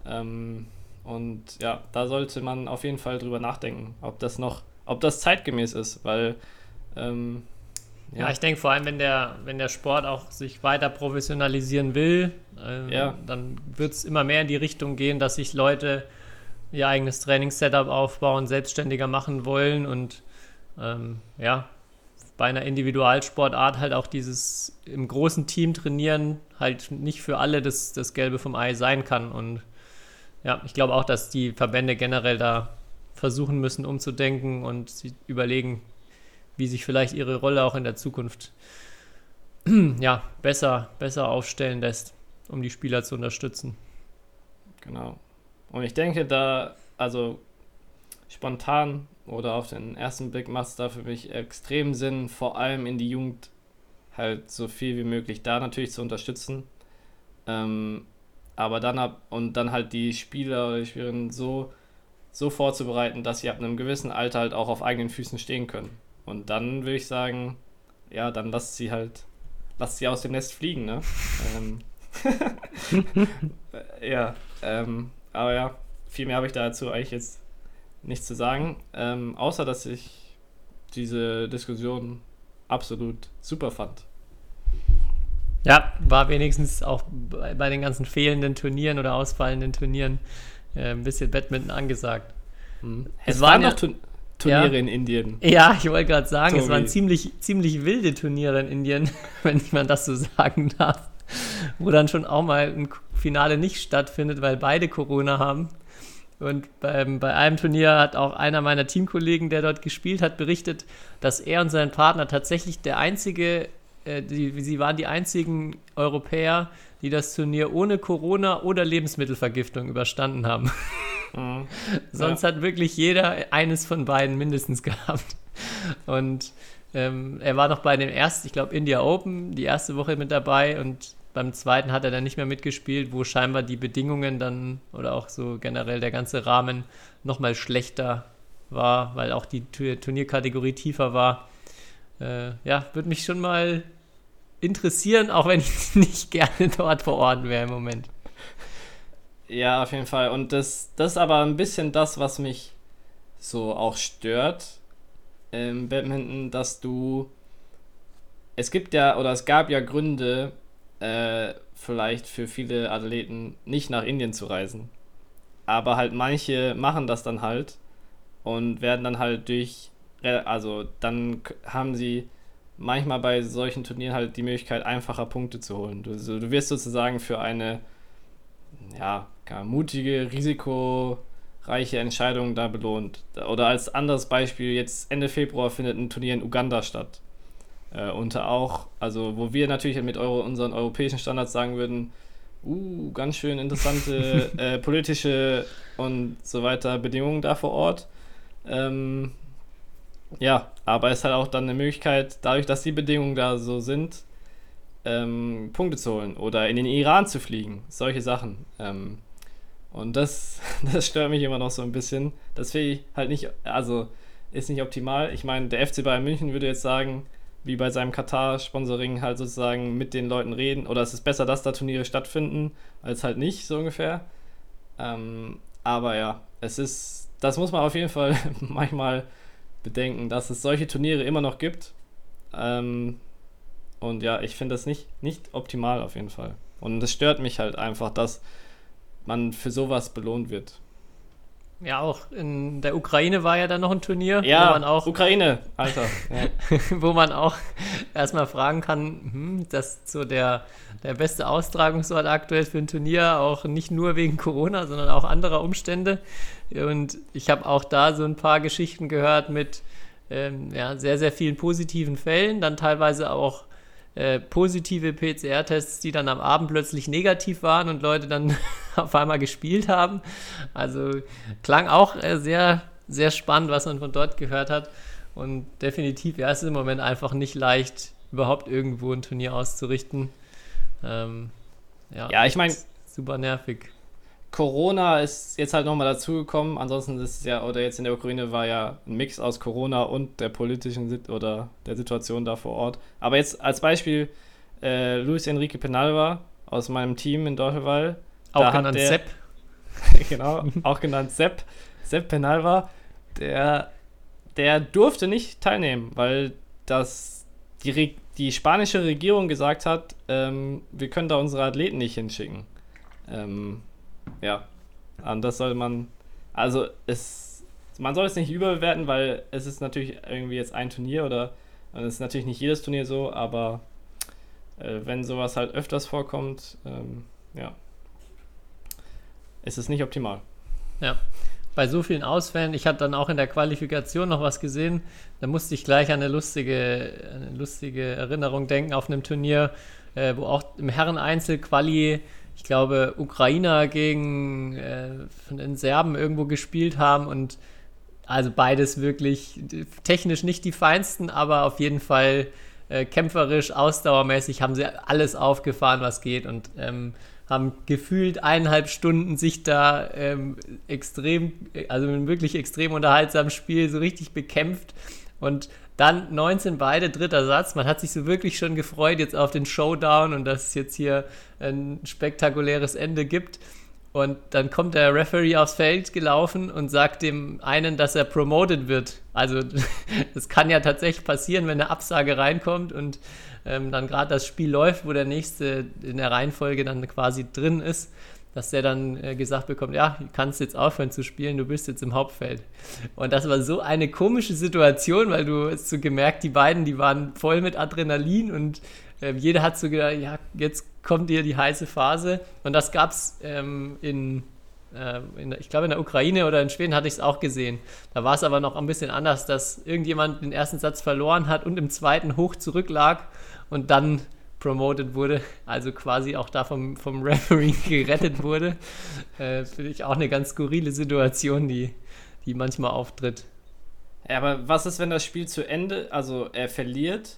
Ähm, und ja, da sollte man auf jeden Fall drüber nachdenken, ob das noch, ob das zeitgemäß ist, weil ähm, ja. ja. ich denke vor allem, wenn der, wenn der Sport auch sich weiter professionalisieren will, äh, ja. dann wird es immer mehr in die Richtung gehen, dass sich Leute ihr eigenes Trainingssetup aufbauen, selbstständiger machen wollen und ähm, ja, bei einer Individualsportart halt auch dieses im großen Team trainieren halt nicht für alle das, das Gelbe vom Ei sein kann. Und ja, ich glaube auch, dass die Verbände generell da versuchen müssen, umzudenken und überlegen, wie sich vielleicht ihre Rolle auch in der Zukunft ja, besser, besser aufstellen lässt, um die Spieler zu unterstützen. Genau. Und ich denke, da, also spontan oder auf den ersten Blick macht es da für mich extrem Sinn, vor allem in die Jugend halt so viel wie möglich da natürlich zu unterstützen. Ähm, aber dann ab und dann halt die Spieler oder die Spielerinnen so, so vorzubereiten, dass sie ab einem gewissen Alter halt auch auf eigenen Füßen stehen können. Und dann würde ich sagen, ja, dann lasst sie halt, lasst sie aus dem Nest fliegen, ne? ähm, ja, ähm, aber ja, viel mehr habe ich dazu eigentlich jetzt nichts zu sagen, ähm, außer dass ich diese Diskussion absolut super fand. Ja, war wenigstens auch bei, den ganzen fehlenden Turnieren oder ausfallenden Turnieren äh, ein bisschen Badminton angesagt. Mhm. Es, es waren noch ja, Turniere ja, in Indien. Ja, ich wollte gerade sagen, Tobi. es waren ziemlich, ziemlich wilde Turniere in Indien, wenn man das so sagen darf. Wo dann schon auch mal ein Finale nicht stattfindet, weil beide Corona haben. Und beim, bei einem Turnier hat auch einer meiner Teamkollegen, der dort gespielt hat, berichtet, dass er und sein Partner tatsächlich der einzige, äh, die, sie waren die einzigen Europäer, die das Turnier ohne Corona oder Lebensmittelvergiftung überstanden haben. Mhm. Sonst hat wirklich jeder eines von beiden mindestens gehabt. Und ähm, er war noch bei dem ersten, ich glaube, India Open, die erste Woche mit dabei und beim zweiten hat er dann nicht mehr mitgespielt, wo scheinbar die Bedingungen dann oder auch so generell der ganze Rahmen nochmal schlechter war, weil auch die Tu- Turnierkategorie tiefer war. Äh, ja, würde mich schon mal interessieren, auch wenn ich nicht gerne dort vor Ort wäre im Moment. Ja, auf jeden Fall. Und das, das ist aber ein bisschen das, was mich so auch stört im Badminton, dass du. Es gibt ja, oder es gab ja Gründe, äh, vielleicht für viele Athleten nicht nach Indien zu reisen. Aber halt manche machen das dann halt und werden dann halt durch. Also dann haben sie manchmal bei solchen Turnieren halt die Möglichkeit, einfacher Punkte zu holen. Du, du wirst sozusagen für eine ja, mutige, risikoreiche Entscheidung da belohnt. Oder als anderes Beispiel, jetzt Ende Februar findet ein Turnier in Uganda statt. Äh, unter auch, also wo wir natürlich mit Euro, unseren europäischen Standards sagen würden, uh, ganz schön interessante äh, politische und so weiter Bedingungen da vor Ort. Ähm, ja, aber es ist halt auch dann eine Möglichkeit, dadurch, dass die Bedingungen da so sind, ähm, Punkte zu holen oder in den Iran zu fliegen. Solche Sachen. Ähm, und das, das stört mich immer noch so ein bisschen. Das finde ich halt nicht, also ist nicht optimal. Ich meine, der FC Bayern München würde jetzt sagen, wie bei seinem Katar-Sponsoring halt sozusagen mit den Leuten reden. Oder es ist besser, dass da Turniere stattfinden, als halt nicht, so ungefähr. Ähm, aber ja, es ist, das muss man auf jeden Fall manchmal bedenken, dass es solche Turniere immer noch gibt. Ähm, und ja, ich finde das nicht, nicht optimal auf jeden Fall. Und es stört mich halt einfach, dass man für sowas belohnt wird. Ja, auch in der Ukraine war ja dann noch ein Turnier, Ja, wo man auch Ukraine, Alter. Ja. wo man auch erstmal fragen kann, hm, das ist so der, der beste Austragungsort aktuell für ein Turnier, auch nicht nur wegen Corona, sondern auch anderer Umstände. Und ich habe auch da so ein paar Geschichten gehört mit ähm, ja, sehr, sehr vielen positiven Fällen, dann teilweise auch äh, positive PCR-Tests, die dann am Abend plötzlich negativ waren und Leute dann auf einmal gespielt haben. Also klang auch äh, sehr, sehr spannend, was man von dort gehört hat. Und definitiv, ja, es ist im Moment einfach nicht leicht, überhaupt irgendwo ein Turnier auszurichten. Ähm, ja, Ja, ich mein- super nervig. Corona ist jetzt halt nochmal dazugekommen. Ansonsten ist es ja, oder jetzt in der Ukraine war ja ein Mix aus Corona und der politischen Sit oder der Situation da vor Ort. Aber jetzt als Beispiel äh, Luis Enrique Penalva aus meinem Team in Dorteval. Auch Da hat genannt der- Sepp. genau, auch genannt Sepp, Sepp Penalva, der, der durfte nicht teilnehmen, weil das die, Re die spanische Regierung gesagt hat, ähm, wir können da unsere Athleten nicht hinschicken. Ähm, ja, und das soll man, also es, man soll es nicht überbewerten, weil es ist natürlich irgendwie jetzt ein Turnier oder es ist natürlich nicht jedes Turnier so, aber äh, wenn sowas halt öfters vorkommt, ähm, ja, ist es nicht optimal. Ja. Bei so vielen Ausfällen, ich hatte dann auch in der Qualifikation noch was gesehen, da musste ich gleich an eine lustige, eine lustige Erinnerung denken auf einem Turnier, äh, wo auch im Herren-Einzel-Quali, ich glaube, Ukrainer gegen äh, von den Serben irgendwo gespielt haben und also beides wirklich technisch nicht die feinsten, aber auf jeden Fall äh, kämpferisch, ausdauermäßig haben sie alles aufgefahren, was geht und ähm, haben gefühlt eineinhalb Stunden sich da ähm, extrem, also mit einem wirklich extrem unterhaltsamen Spiel so richtig bekämpft und dann 19 beide, dritter Satz. Man hat sich so wirklich schon gefreut jetzt auf den Showdown und dass es jetzt hier ein spektakuläres Ende gibt. Und dann kommt der Referee aufs Feld gelaufen und sagt dem einen, dass er promoted wird. Also das kann ja tatsächlich passieren, wenn eine Absage reinkommt und ähm, dann gerade das Spiel läuft, wo der nächste in der Reihenfolge dann quasi drin ist, dass der dann äh, gesagt bekommt, ja, du kannst jetzt aufhören zu spielen, du bist jetzt im Hauptfeld. Und das war so eine komische Situation, weil du hast so gemerkt, die beiden, die waren voll mit Adrenalin und äh, jeder hat so gedacht, ja, jetzt kommt hier die heiße Phase. Und das gab es ähm, in, äh, in, ich glaube in der Ukraine oder in Schweden hatte ich es auch gesehen. Da war es aber noch ein bisschen anders, dass irgendjemand den ersten Satz verloren hat und im zweiten hoch zurücklag und dann promoted wurde, also quasi auch da vom, vom Referee gerettet wurde. Äh, Finde ich auch eine ganz skurrile Situation, die, die manchmal auftritt. Ja, aber was ist, wenn das Spiel zu Ende, also er verliert,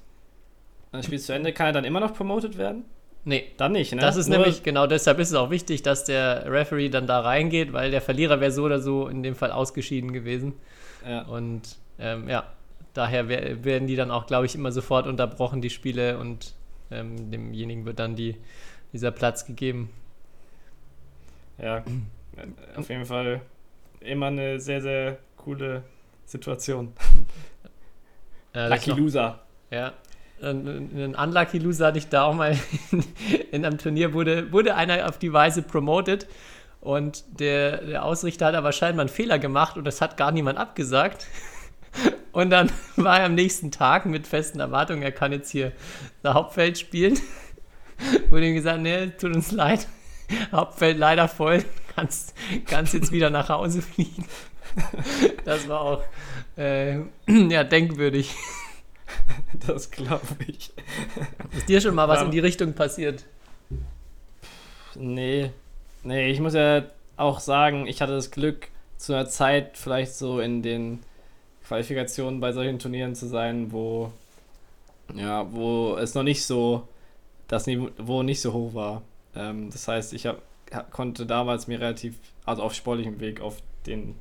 das Spiel zu Ende, kann er dann immer noch promoted werden? Nee, Dann nicht, ne? das ist Nur- nämlich, genau deshalb ist es auch wichtig, dass der Referee dann da reingeht, weil der Verlierer wäre so oder so in dem Fall ausgeschieden gewesen. Ja. Und ähm, ja, daher wer- werden die dann auch, glaube ich, immer sofort unterbrochen, die Spiele, und ähm, demjenigen wird dann die, dieser Platz gegeben. Ja, äh, auf jeden Fall immer eine sehr, sehr coole Situation. Äh, Lucky noch- Loser. Ja. Ein Unlucky Loser hatte ich da auch mal in einem Turnier, wurde, wurde einer auf die Weise promoted und der, der Ausrichter hat aber scheinbar einen Fehler gemacht und das hat gar niemand abgesagt. Und dann war er am nächsten Tag mit festen Erwartungen, er kann jetzt hier das Hauptfeld spielen. Wurde ihm gesagt, nee, tut uns leid, Hauptfeld leider voll, kannst, kannst jetzt wieder nach Hause fliegen. Das war auch äh, ja, denkwürdig. Das glaube ich. Ist dir schon mal was in die Richtung passiert? Nee. Nee, ich muss ja auch sagen, ich hatte das Glück, zu einer Zeit vielleicht so in den Qualifikationen bei solchen Turnieren zu sein, wo ja, wo es noch nicht so das Niveau nicht so hoch war. Ähm, das heißt, ich hab, ha- konnte damals mir relativ, also auf sportlichem Weg, auf den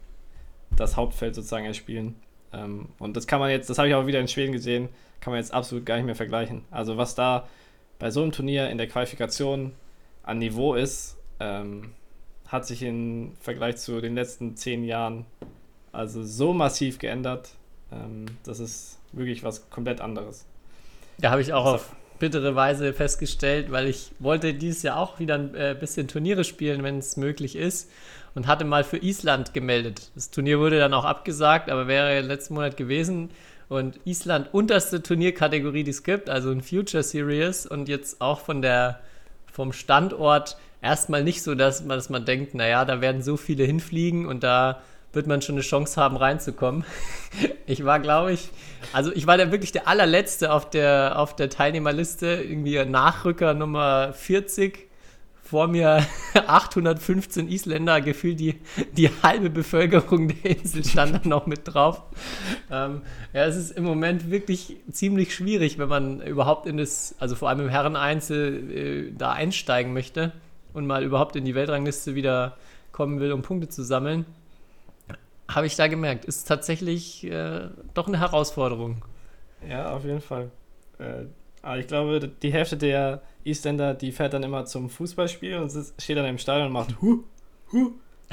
das Hauptfeld sozusagen erspielen. Ähm, und das kann man jetzt, das habe ich auch wieder in Schweden gesehen, kann man jetzt absolut gar nicht mehr vergleichen. Also was da bei so einem Turnier in der Qualifikation an Niveau ist, ähm, hat sich im Vergleich zu den letzten zehn Jahren also so massiv geändert. Ähm, das ist wirklich was komplett anderes. Da habe ich auch Also- auf bittere Weise festgestellt, weil ich wollte dieses Jahr auch wieder ein äh, bisschen Turniere spielen, wenn es möglich ist. Und hatte mal für Island gemeldet. Das Turnier wurde dann auch abgesagt, aber wäre letzten Monat gewesen. Und Island unterste Turnierkategorie, die es gibt, also ein Future Series und jetzt auch von der, vom Standort erstmal nicht so, dass man, dass man denkt, naja, da werden so viele hinfliegen und da wird man schon eine Chance haben, reinzukommen. Ich war, glaube ich, also ich war da wirklich der allerletzte auf der, auf der Teilnehmerliste, irgendwie Nachrücker Nummer 40. Vor mir 815 Isländer, gefühlt die, die halbe Bevölkerung der Insel stand da noch mit drauf. Ähm, ja, es ist im Moment wirklich ziemlich schwierig, wenn man überhaupt in das, also vor allem im Herreneinzel, äh, da einsteigen möchte und mal überhaupt in die Weltrangliste wieder kommen will, um Punkte zu sammeln. Habe ich da gemerkt, ist tatsächlich äh, doch eine Herausforderung. Ja, auf jeden Fall. Äh, aber ich glaube, die Hälfte der Isländer, die fährt dann immer zum Fußballspiel und sitzt- steht dann im Stadion und macht Hu, Hu.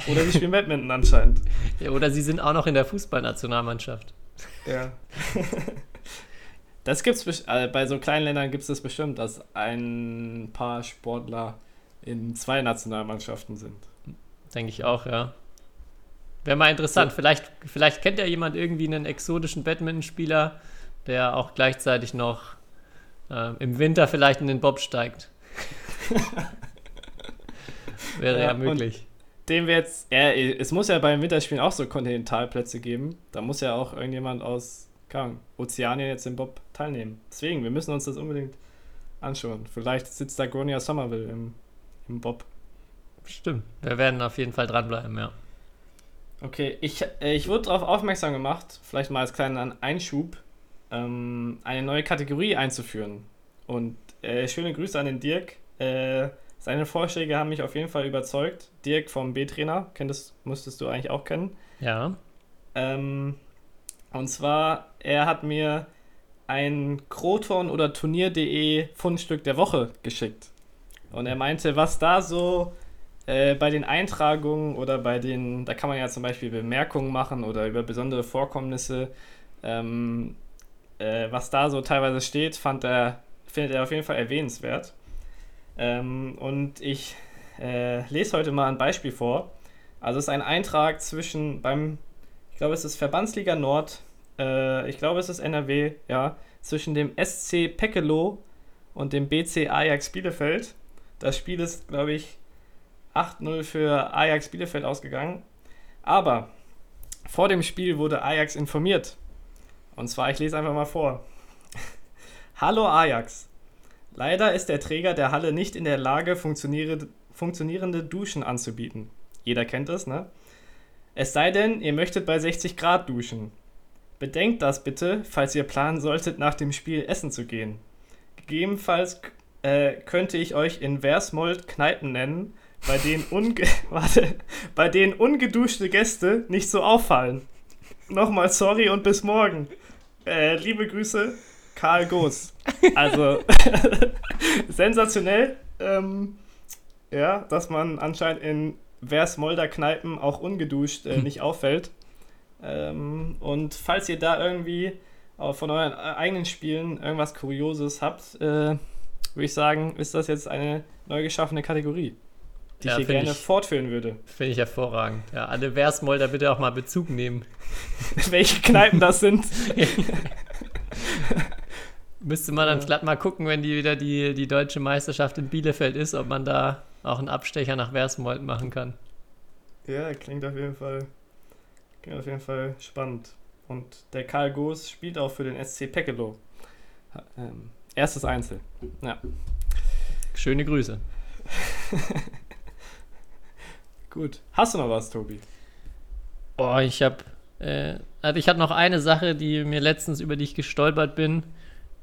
Oder die spielen Badminton anscheinend. Ja, oder sie sind auch noch in der Fußballnationalmannschaft. Ja. Das gibt's äh, bei so kleinen Ländern gibt es das bestimmt, dass ein paar Sportler in zwei Nationalmannschaften sind. Denke ich auch, ja. Wäre mal interessant. Vielleicht, vielleicht kennt ja jemand irgendwie einen exotischen Badmintonspieler, der auch gleichzeitig noch äh, im Winter vielleicht in den Bob steigt. Wäre ja, Ja, möglich. Dem wir jetzt, ja, es muss ja beim Winterspielen auch so Kontinentalplätze geben. Da muss ja auch irgendjemand aus Ahnung, Ozeanien jetzt im Bob teilnehmen. Deswegen, wir müssen uns das unbedingt anschauen. Vielleicht sitzt da Gronia Somerville im, im Bob. Stimmt. Wir werden auf jeden Fall dranbleiben, ja. Okay, ich, äh, ich wurde darauf aufmerksam gemacht, vielleicht mal als kleinen Einschub, ähm, eine neue Kategorie einzuführen. Und äh, schöne Grüße an den Dirk. Äh, seine Vorschläge haben mich auf jeden Fall überzeugt. Dirk vom B-Trainer, kenntest, musstest du eigentlich auch kennen. Ja. Ähm, und zwar, er hat mir ein Kroton oder Turnier.de Fundstück der Woche geschickt. Und er meinte, was da so äh, bei den Eintragungen oder bei den, da kann man ja zum Beispiel Bemerkungen machen oder über besondere Vorkommnisse, ähm, äh, was da so teilweise steht, fand er, findet er auf jeden Fall erwähnenswert. Ähm, und ich äh, lese heute mal ein Beispiel vor. Also es ist ein Eintrag zwischen beim, ich glaube es ist Verbandsliga Nord, äh, ich glaube es ist NRW, ja, zwischen dem SC Pekelo und dem BC Ajax Bielefeld. Das Spiel ist, glaube ich, 8-0 für Ajax Bielefeld ausgegangen. Aber vor dem Spiel wurde Ajax informiert. Und zwar, ich lese einfach mal vor. Hallo Ajax. Leider ist der Träger der Halle nicht in der Lage, funktionierende, Duschen anzubieten. Jeder kennt es, ne? Es sei denn, ihr möchtet bei 60 Grad duschen. Bedenkt das bitte, falls ihr planen solltet, nach dem Spiel essen zu gehen. Gegebenenfalls äh, könnte ich euch in Versmold Kneipen nennen, bei denen, unge warte, bei denen ungeduschte Gäste nicht so auffallen. Nochmal sorry und bis morgen. Äh, liebe Grüße, Karl Goos. Also, sensationell. Ähm, ja, dass man anscheinend in Versmolder Kneipen auch ungeduscht äh, nicht auffällt. Ähm, und falls ihr da irgendwie auch von euren äh, eigenen Spielen irgendwas Kurioses habt, äh, würde ich sagen, ist das jetzt eine neu geschaffene Kategorie, die Ja, ich hier gerne ich- fortführen würde. Finde ich hervorragend. Ja, alle Versmolder bitte auch mal Bezug nehmen. Welche Kneipen das sind. Müsste man dann glatt mal gucken, wenn die wieder die, die deutsche Meisterschaft in Bielefeld ist, ob man da auch einen Abstecher nach Versmold machen kann. Ja, klingt auf jeden Fall, klingt auf jeden Fall spannend. Und der Karl Goos spielt auch für den SC Pekelo. Ähm, erstes Einzel. Ja, Schöne Grüße. gut. Hast du noch was, Tobi? Boah, ich habe, äh, also ich hatte noch eine Sache, die mir letztens über die ich gestolpert bin,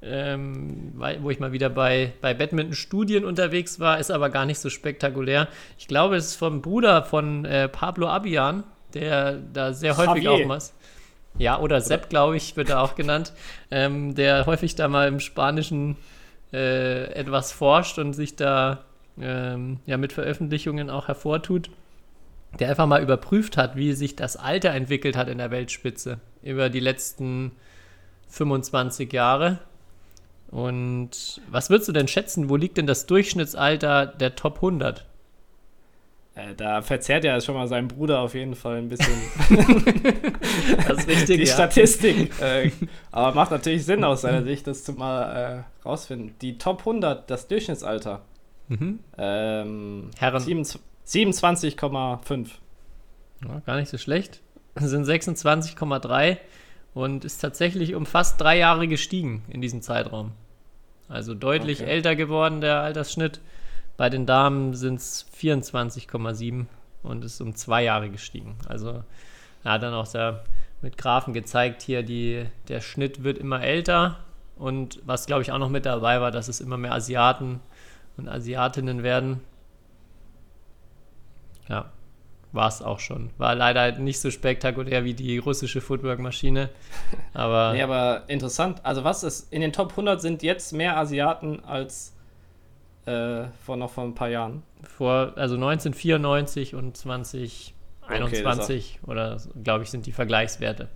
ähm, wo ich mal wieder bei, bei Badminton-Studien unterwegs war, ist aber gar nicht so spektakulär. Ich glaube, es ist vom Bruder von äh, Pablo Abian, der da sehr häufig Javier. auch mal. Ja, oder Sepp, glaube ich, wird er auch genannt, ähm, der häufig da mal im Spanischen äh, etwas forscht und sich da ähm, ja mit Veröffentlichungen auch hervortut der einfach mal überprüft hat, wie sich das Alter entwickelt hat in der Weltspitze über die letzten 25 Jahre. Und was würdest du denn schätzen, wo liegt denn das Durchschnittsalter der Top 100? Äh, da verzerrt er schon mal seinen Bruder auf jeden Fall ein bisschen Das ist richtig, die ja. Statistik. äh, aber macht natürlich Sinn aus seiner Sicht, das zu mal äh, rausfinden. Die Top 100, das Durchschnittsalter. Mhm. Ähm, Herren. 27 27,5. Ja, gar nicht so schlecht. Das sind 26,3 und ist tatsächlich um fast drei Jahre gestiegen in diesem Zeitraum. Also deutlich Okay. älter geworden, der Altersschnitt. Bei den Damen sind es 24,7 und ist um zwei Jahre gestiegen. Also er hat dann auch da mit Graphen gezeigt, hier die, der Schnitt wird immer älter. Und was, glaube ich, auch noch mit dabei war, dass es immer mehr Asiaten und Asiatinnen werden. Ja, war es auch schon. War leider nicht so spektakulär wie die russische Footwork-Maschine. Aber Nee, aber interessant. Also was ist, in den Top 100 sind jetzt mehr Asiaten als äh, vor noch vor ein paar Jahren. vor, also 1994 und 2021 oder glaube ich, sind die Vergleichswerte.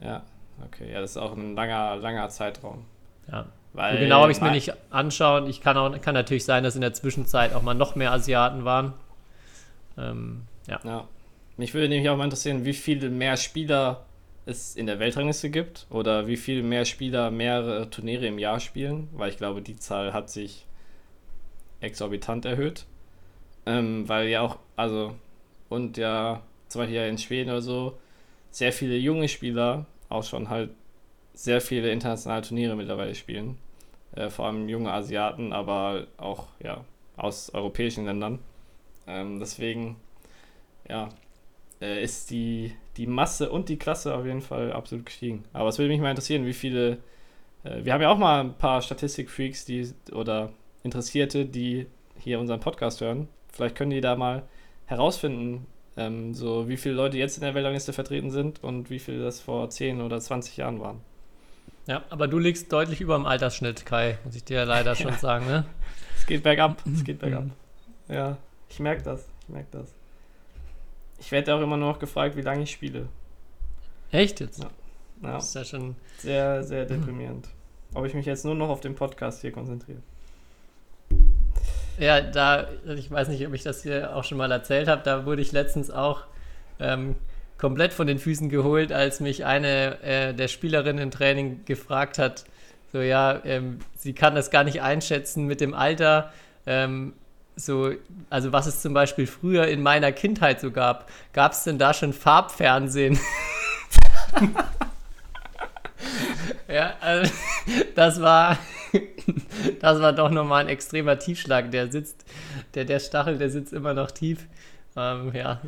Ja, okay. Ja, das ist auch ein langer, langer Zeitraum. Ja. Weil So genau habe ich es mir nicht anschauen. Ich kann auch kann natürlich sein, dass in der Zwischenzeit auch mal noch mehr Asiaten waren. Ähm, ja. Ja. Mich würde nämlich auch mal interessieren, wie viele mehr Spieler es in der Weltrangliste gibt oder wie viele mehr Spieler mehrere Turniere im Jahr spielen, weil ich glaube, die Zahl hat sich exorbitant erhöht. Ähm, weil ja auch, also, und ja, zum Beispiel ja in Schweden oder so, sehr viele junge Spieler auch schon halt sehr viele internationale Turniere mittlerweile spielen. Äh, vor allem junge Asiaten, aber auch ja, aus europäischen Ländern. Ähm, deswegen, ja, äh, ist die, die Masse und die Klasse auf jeden Fall absolut gestiegen. Aber es würde mich mal interessieren, wie viele. Äh, wir haben ja auch mal ein paar Statistikfreaks, die oder Interessierte, die hier unseren Podcast hören. Vielleicht können die da mal herausfinden, ähm, so wie viele Leute jetzt in der Weltrangliste vertreten sind und wie viele das vor 10 oder 20 Jahren waren. ja, aber du liegst deutlich über dem Altersschnitt, Kai, muss ich dir leider schon sagen. Ne? Es geht bergab, es geht bergab. Ja, ich merke das, ich merke das. Ich werde auch immer nur noch gefragt, wie lange ich spiele. Echt jetzt? Ja. Ja, Das ist ja schon. sehr, sehr deprimierend. Ob ich mich jetzt nur noch auf den Podcast hier konzentriere. Ja, da, ich weiß nicht, ob ich das hier auch schon mal erzählt habe, da wurde ich letztens auch ähm, komplett von den Füßen geholt, als mich eine äh, der Spielerinnen im Training gefragt hat, so ja, ähm, sie kann das gar nicht einschätzen mit dem Alter, ähm, so, also was es zum Beispiel früher in meiner Kindheit so gab. Gab es denn da schon Farbfernsehen? ja, also, das war, Das war doch nochmal ein extremer Tiefschlag. Der sitzt, der, der Stachel, der sitzt immer noch tief. Ähm, ja,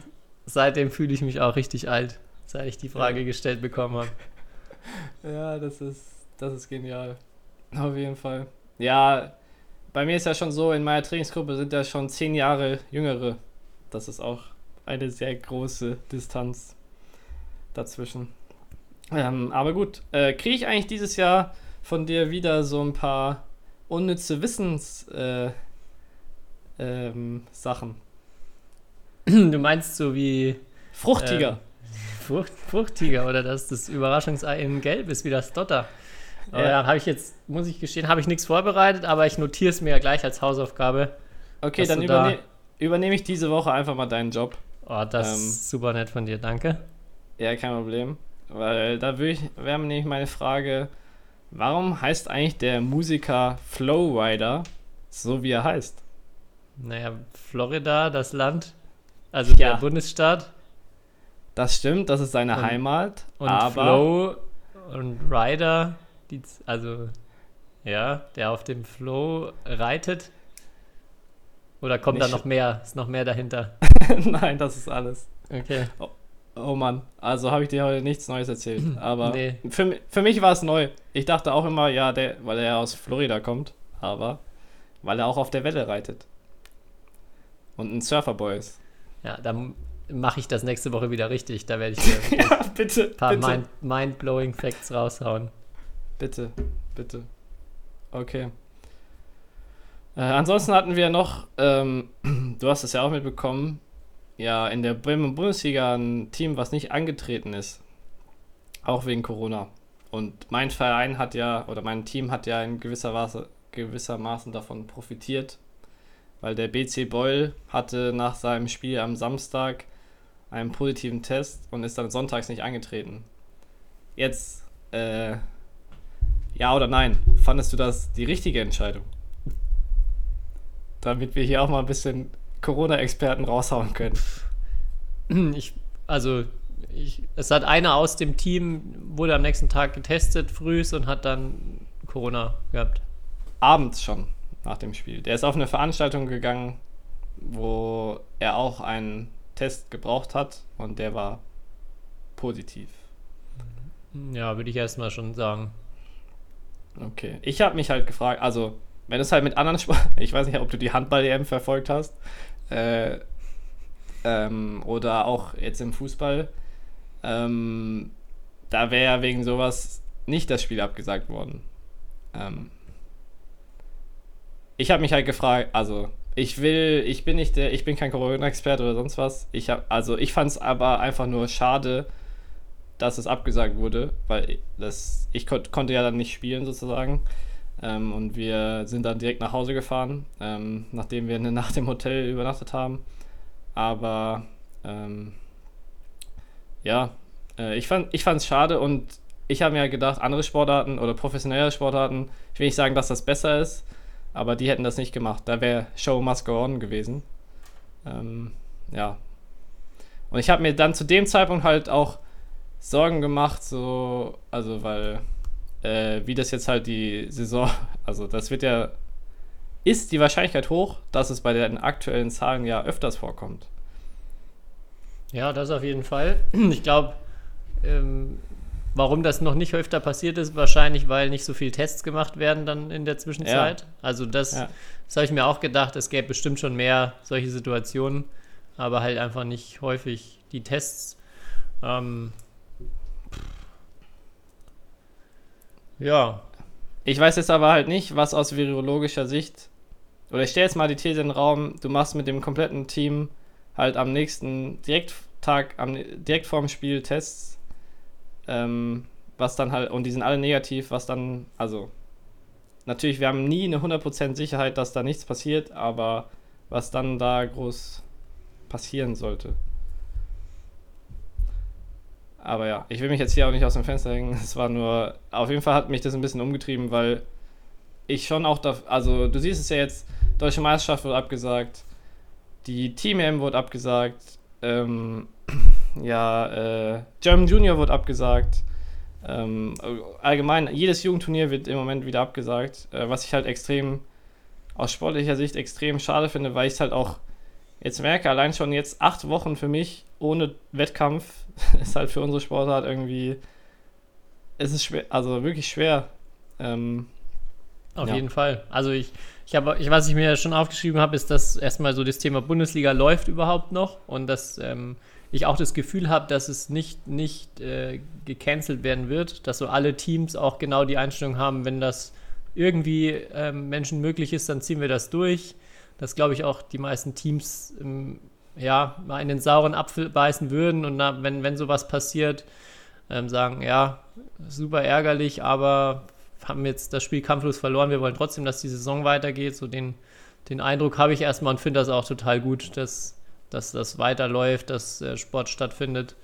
seitdem fühle ich mich auch richtig alt, seit ich die Frage Ja. gestellt bekommen habe. Ja, das ist, das ist genial. Auf jeden Fall. Ja, bei mir ist ja schon so, in meiner Trainingsgruppe sind ja schon zehn Jahre Jüngere. Das ist auch eine sehr große Distanz dazwischen. Ähm, aber gut, äh, kriege ich eigentlich dieses Jahr von dir wieder so ein paar unnütze Wissens äh, ähm, Sachen? Du meinst so wie Fruchtiger. Frucht, Fruchtiger oder dass das Überraschungsei in Gelb ist, wie das Dotter. Ja. ja, habe ich jetzt, muss ich gestehen, habe ich nichts vorbereitet, aber ich notiere es mir ja gleich als Hausaufgabe. okay, dann du da- überne übernehme ich diese Woche einfach mal deinen Job. Oh, das Ähm. ist super nett von dir, danke. Ja, kein Problem. Weil da wäre nämlich meine Frage, warum heißt eigentlich der Musiker Flowrider so, wie er heißt? Naja, Florida, das Land, also Ja. der Bundesstaat Das stimmt, das ist seine Und- Heimat, und aber Flow und Rider, die, also ja, der auf dem Flow reitet. Oder kommt da Nicht- noch mehr? Ist noch mehr dahinter? nein, das ist alles. Okay. Oh Mann, also habe ich dir heute nichts Neues erzählt. Aber Nee. für, für mich war es neu. Ich dachte auch immer, ja, der, weil er aus Florida kommt, aber weil er auch auf der Welle reitet. Und ein Surferboy ist. Ja, dann mache ich das nächste Woche wieder richtig. Da werde ich dir ein Ja, bitte, paar bitte. mind- mind-blowing Facts raushauen. Bitte, bitte. Okay. Äh, ansonsten hatten wir noch, ähm, du hast es ja auch mitbekommen, ja, in der Bremen Bundesliga ein Team, was nicht angetreten ist. Auch wegen Corona. Und mein Verein hat ja, oder mein Team hat ja in gewisser Weise, gewissermaßen davon profitiert, weil der BC Beul hatte nach seinem Spiel am Samstag einen positiven Test und ist dann sonntags nicht angetreten. Jetzt, äh, ja oder nein? Fandest du das die richtige Entscheidung? Damit wir hier auch mal ein bisschen Corona-Experten raushauen können. Ich, also, ich, es hat einer aus dem Team, wurde am nächsten Tag getestet, frühs und hat dann Corona gehabt. Abends schon nach dem Spiel. Der ist auf eine Veranstaltung gegangen, wo er auch einen Test gebraucht hat und der war positiv. Ja, würde ich erstmal schon sagen. Okay. Ich habe mich halt gefragt, also, wenn es halt mit anderen Sport, ich weiß nicht, ob du die Handball-EM verfolgt hast, äh, ähm, oder auch jetzt im Fußball, ähm, da wäre ja wegen sowas nicht das Spiel abgesagt worden. Ähm, ich habe mich halt gefragt, also, ich will, ich bin nicht der, ich bin kein Corona-Experte oder sonst was. Ich habe, also, ich fand es aber einfach nur schade, dass es abgesagt wurde, weil das, ich kon konnte ja dann nicht spielen sozusagen. Ähm, und wir sind dann direkt nach Hause gefahren, ähm, nachdem wir eine Nacht im Hotel übernachtet haben. Aber ähm, ja, äh, ich fand es schade und ich habe mir gedacht, andere Sportarten oder professionelle Sportarten, ich will nicht sagen, dass das besser ist, aber die hätten das nicht gemacht. Da wäre Show must go on gewesen. Ähm, ja. Und ich habe mir dann zu dem Zeitpunkt halt auch Sorgen gemacht, so, also weil, äh, wie das jetzt halt die Saison, also das wird ja, ist die Wahrscheinlichkeit hoch, dass es bei den aktuellen Zahlen ja öfters vorkommt. Ja, das auf jeden Fall. Ich glaube, ähm, warum das noch nicht öfter passiert ist, wahrscheinlich, weil nicht so viele Tests gemacht werden dann in der Zwischenzeit. Also das, Ja. das habe ich mir auch gedacht, es gäbe bestimmt schon mehr solche Situationen, aber halt einfach nicht häufig die Tests. Ähm, ja, Ich weiß jetzt aber halt nicht, was aus virologischer Sicht, oder ich stelle jetzt mal die These in den Raum, du machst mit dem kompletten Team halt am nächsten Direkttag, am, direkt vorm Spiel Tests, ähm, was dann halt, und die sind alle negativ, was dann, also, natürlich, wir haben nie eine 100% Sicherheit, dass da nichts passiert, aber was dann da groß passieren sollte. Aber ja, ich will mich jetzt hier auch nicht aus dem Fenster hängen. Es war nur, auf jeden Fall hat mich das ein bisschen umgetrieben, weil ich schon auch da, also du siehst es ja jetzt, Deutsche Meisterschaft wurde abgesagt, die Team M wurde abgesagt, ähm, ja, äh, German Junior wurde abgesagt, Ähm, allgemein, jedes Jugendturnier wird im Moment wieder abgesagt, äh, was ich halt extrem, aus sportlicher Sicht extrem schade finde, weil ich es halt auch jetzt merke, allein schon jetzt acht Wochen für mich ohne Wettkampf ist halt für unsere Sportart irgendwie, es ist schwer, also wirklich schwer. Ähm, Auf Ja. jeden Fall. Also ich, ich habe, ich, was ich mir schon aufgeschrieben habe, ist, dass erstmal so das Thema Bundesliga läuft überhaupt noch und dass ähm, ich auch das Gefühl habe, dass es nicht, nicht äh, gecancelt werden wird, dass so alle Teams auch genau die Einstellung haben, wenn das irgendwie ähm, Menschen möglich ist, dann ziehen wir das durch. Dass, glaube ich, auch die meisten Teams ähm, ja, mal in den sauren Apfel beißen würden und na, wenn, wenn sowas passiert, ähm, sagen, ja, super ärgerlich, aber haben jetzt das Spiel kampflos verloren. Wir wollen trotzdem, dass die Saison weitergeht. So den, den Eindruck habe ich erstmal und finde das auch total gut, dass, dass das weiterläuft, dass äh, Sport stattfindet.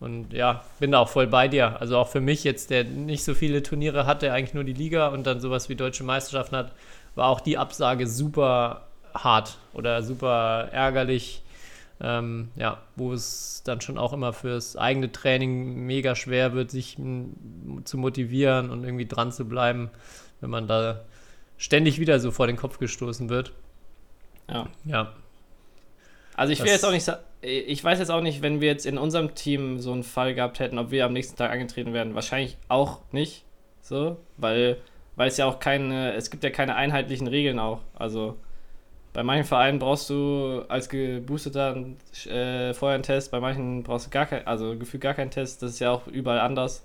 Und ja, bin da auch voll bei dir. Also auch für mich jetzt, der nicht so viele Turniere hatte, eigentlich nur die Liga und dann sowas wie Deutsche Meisterschaften hat, war auch die Absage super hart oder super ärgerlich. Ähm, ja, wo es dann schon auch immer fürs eigene Training mega schwer wird, sich m, zu motivieren und irgendwie dran zu bleiben, wenn man da ständig wieder so vor den Kopf gestoßen wird. ja. Ja, Also ich will Das- jetzt auch nicht ich weiß jetzt auch nicht, wenn wir jetzt in unserem Team so einen Fall gehabt hätten, ob wir am nächsten Tag angetreten werden. Wahrscheinlich auch nicht. So, weil, weil es ja auch keine, es gibt ja keine einheitlichen Regeln auch. Also bei manchen Vereinen brauchst du als Geboosteter äh, vorher einen Test, bei manchen brauchst du gar keinen, also gefühlt gar keinen Test. Das ist ja auch überall anders,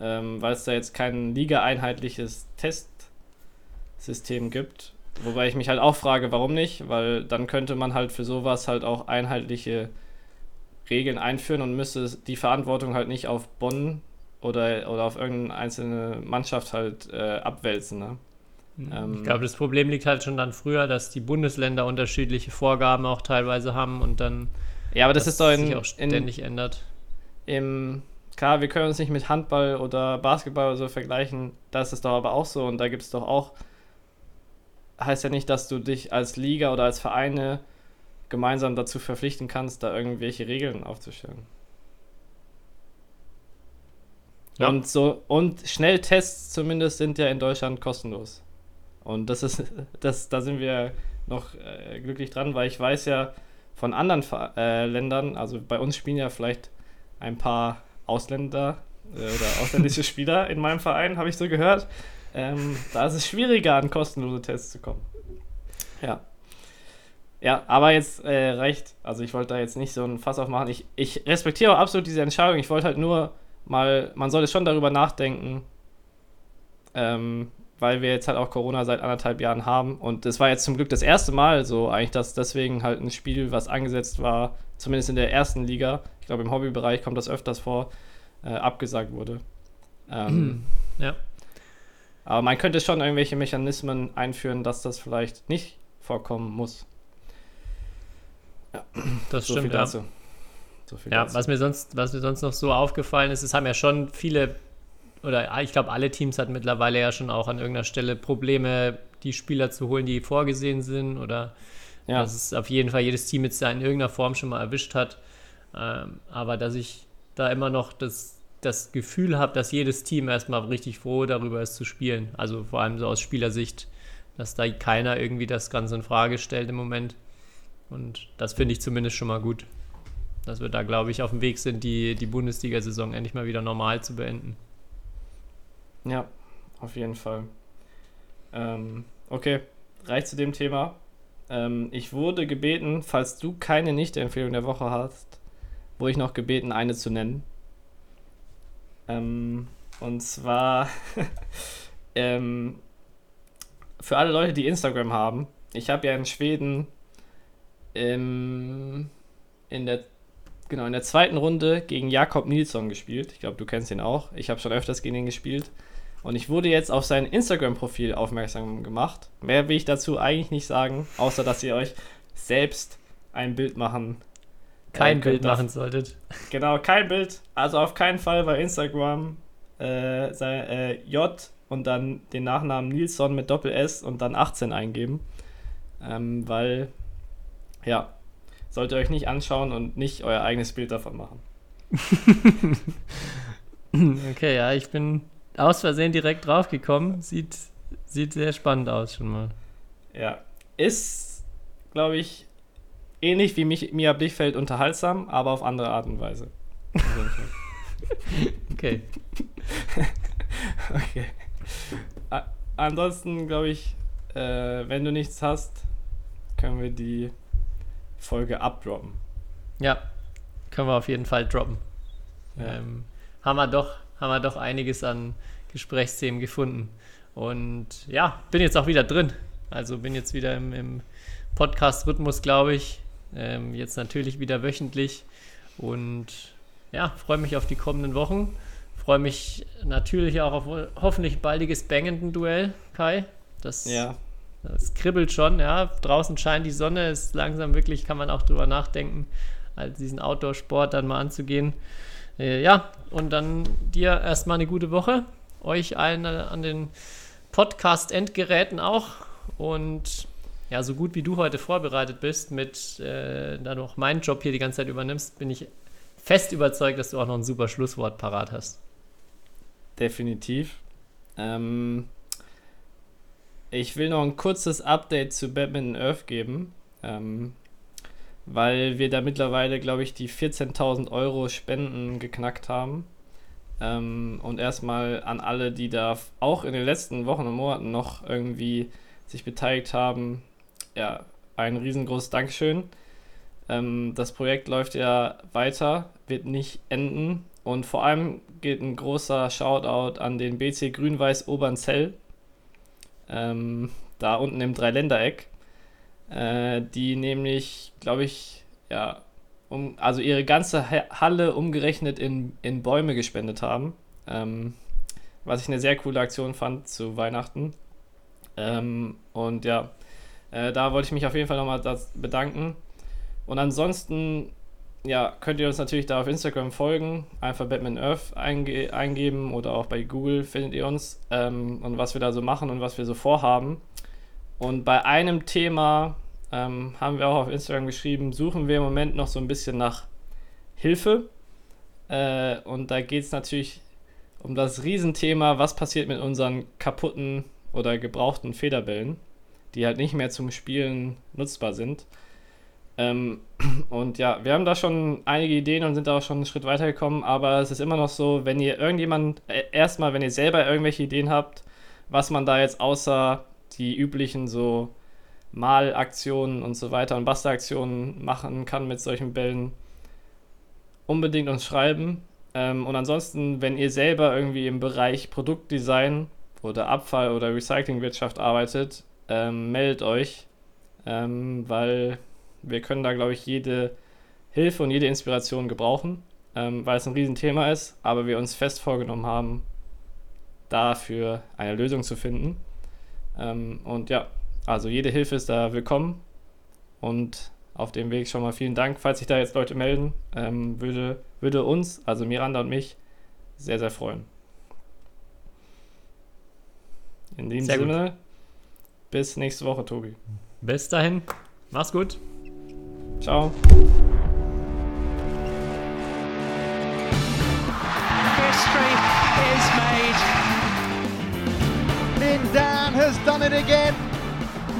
ähm, weil es da jetzt kein liga-einheitliches Testsystem gibt. Wobei ich mich halt auch frage, warum nicht, weil dann könnte man halt für sowas halt auch einheitliche Regeln einführen und müsste die Verantwortung halt nicht auf Bonn oder, oder auf irgendeine einzelne Mannschaft halt äh, abwälzen. Ne? Ähm, ich glaube, das Problem liegt halt schon dann früher, dass die Bundesländer unterschiedliche Vorgaben auch teilweise haben und dann ja, aber das, ist doch in, sich auch in, ständig ändert. im, klar, wir können uns nicht mit Handball oder Basketball oder so vergleichen, da ist es doch aber auch so und da gibt es doch auch, heißt ja nicht, dass du dich als Liga oder als Vereine gemeinsam dazu verpflichten kannst, da irgendwelche Regeln aufzustellen. Ja. Und so, und Schnelltests zumindest sind ja in Deutschland kostenlos. Und das ist, das, da sind wir noch äh, glücklich dran, weil ich weiß ja von anderen äh, Ländern, also bei uns spielen ja vielleicht ein paar Ausländer äh, oder ausländische Spieler in meinem Verein, habe ich so gehört. Ähm, da ist es schwieriger, an kostenlose Tests zu kommen. Ja. Ja, aber jetzt äh, reicht. Also ich wollte da jetzt nicht so ein Fass aufmachen. Ich, ich respektiere absolut diese Entscheidung. Ich wollte halt nur mal, man sollte schon darüber nachdenken, ähm, weil wir jetzt halt auch Corona seit anderthalb Jahren haben. Und es war jetzt zum Glück das erste Mal so eigentlich, dass deswegen halt ein Spiel, was angesetzt war, zumindest in der ersten Liga, ich glaube im Hobbybereich kommt das öfters vor, äh, abgesagt wurde. Ähm, Ja. aber man könnte schon irgendwelche Mechanismen einführen, dass das vielleicht nicht vorkommen muss. Das so stimmt, viel ja. dazu. So viel Ja, dazu. was mir sonst, was mir sonst noch so aufgefallen ist, es haben ja schon viele, oder ich glaube, alle Teams hatten mittlerweile ja schon auch an irgendeiner Stelle Probleme, die Spieler zu holen, die vorgesehen sind, oder ja. dass es auf jeden Fall jedes Team jetzt da in irgendeiner Form schon mal erwischt hat. Ähm, aber dass ich da immer noch das, das Gefühl habe, dass jedes Team erstmal richtig froh darüber ist zu spielen. Also vor allem so aus Spielersicht, dass da keiner irgendwie das Ganze in Frage stellt im Moment. Und das finde ich zumindest schon mal gut. Dass wir da, glaube ich, auf dem Weg sind, die, die Bundesliga-Saison endlich mal wieder normal zu beenden. Ja, auf jeden Fall. Ähm, okay, reicht zu dem Thema. Ähm, ich wurde gebeten, falls du keine Nicht-Empfehlung der Woche hast, wurde ich noch gebeten, eine zu nennen. Ähm, und zwar ähm, für alle Leute, die Instagram haben. Ich habe ja in Schweden im, in der genau in der zweiten Runde gegen Jakob Nilsson gespielt. Ich glaube, du kennst ihn auch. Ich habe schon öfters gegen ihn gespielt. Und ich wurde jetzt auf sein Instagram-Profil aufmerksam gemacht. Mehr will ich dazu eigentlich nicht sagen, außer dass ihr euch selbst ein Bild machen. Kein äh, Bild könnt. machen solltet. Genau, kein Bild. Also auf keinen Fall bei Instagram äh, sein, äh, J und dann den Nachnamen Nilsson mit Doppel S und dann 18 eingeben. Ähm, weil, ja, sollt ihr euch nicht anschauen und nicht euer eigenes Bild davon machen. Okay, ja, ich bin aus Versehen direkt draufgekommen. Sieht, sieht sehr spannend aus schon mal. Ja. Ist, glaube ich, ähnlich wie mich, Mia Blichfeld unterhaltsam, aber auf andere Art und Weise. Okay. okay. A ansonsten, glaube ich, äh, wenn du nichts hast, können wir die Folge abdroppen. Ja, können wir auf jeden Fall droppen. Ja. Ähm, haben, wir doch, haben wir doch einiges an Gesprächsthemen gefunden. Und ja, bin jetzt auch wieder drin. Also bin jetzt wieder im, im Podcast-Rhythmus, glaube ich. Ähm, jetzt natürlich wieder wöchentlich. Und ja, freue mich auf die kommenden Wochen. Freue mich natürlich auch auf hoffentlich baldiges Bangenden-Duell, Kai. Das, Ja, das kribbelt schon, ja. Draußen scheint die Sonne, ist langsam wirklich, kann man auch drüber nachdenken, also diesen Outdoor-Sport dann mal anzugehen. Äh, ja, und dann dir erstmal eine gute Woche. Euch allen äh, an den Podcast-Endgeräten auch. Und ja, so gut wie du heute vorbereitet bist, mit äh, da du auch meinen Job hier die ganze Zeit übernimmst, bin ich fest überzeugt, dass du auch noch ein super Schlusswort parat hast. definitiv. Ähm, ich will noch ein kurzes Update zu Batman Earth geben, ähm, weil wir da mittlerweile, glaube ich, die 14.000 Euro Spenden geknackt haben. Ähm, und erstmal an alle, die da auch in den letzten Wochen und Monaten noch irgendwie sich beteiligt haben, ja, ein riesengroßes Dankeschön. Ähm, das Projekt läuft ja weiter, wird nicht enden. Und vor allem geht ein großer Shoutout an den BC Grün-Weiß Obernzell, ähm, da unten im Dreiländereck, äh, die nämlich, glaube ich, ja, um, also ihre ganze Ha- Halle umgerechnet in, in Bäume gespendet haben. Ähm, was ich eine sehr coole Aktion fand zu Weihnachten. Ähm, und ja, äh, da wollte ich mich auf jeden Fall nochmal bedanken. Und ansonsten, ja, könnt ihr uns natürlich da auf Instagram folgen. Einfach Batman Earth einge eingeben oder auch bei Google findet ihr uns ähm, und was wir da so machen und was wir so vorhaben. Und bei einem Thema ähm, haben wir auch auf Instagram geschrieben, suchen wir im Moment noch so ein bisschen nach Hilfe. Äh, und da geht es natürlich um das Riesenthema, was passiert mit unseren kaputten oder gebrauchten Federbällen, die halt nicht mehr zum Spielen nutzbar sind. Ähm, und ja, wir haben da schon einige Ideen und sind da auch schon einen Schritt weitergekommen, aber es ist immer noch so, wenn ihr irgendjemand, äh, erstmal, wenn ihr selber irgendwelche Ideen habt, was man da jetzt außer die üblichen so Malaktionen und so weiter und Bastelaktionen machen kann mit solchen Bällen, unbedingt uns schreiben. Ähm, und ansonsten, wenn ihr selber irgendwie im Bereich Produktdesign oder Abfall- oder Recyclingwirtschaft arbeitet, ähm, meldet euch, ähm, weil wir können da, glaube ich, jede Hilfe und jede Inspiration gebrauchen, ähm, weil es ein Riesenthema ist, aber wir uns fest vorgenommen haben, dafür eine Lösung zu finden. Ähm, und ja, also jede Hilfe ist da willkommen und auf dem Weg schon mal vielen Dank. Falls sich da jetzt Leute melden, ähm, würde, würde uns, also Miranda und mich, sehr, sehr freuen. In diesem Sehr gut. Sinne, bis nächste Woche, Tobi. Bis dahin, mach's gut. Ciao. History is made. Lin Dan has done it again.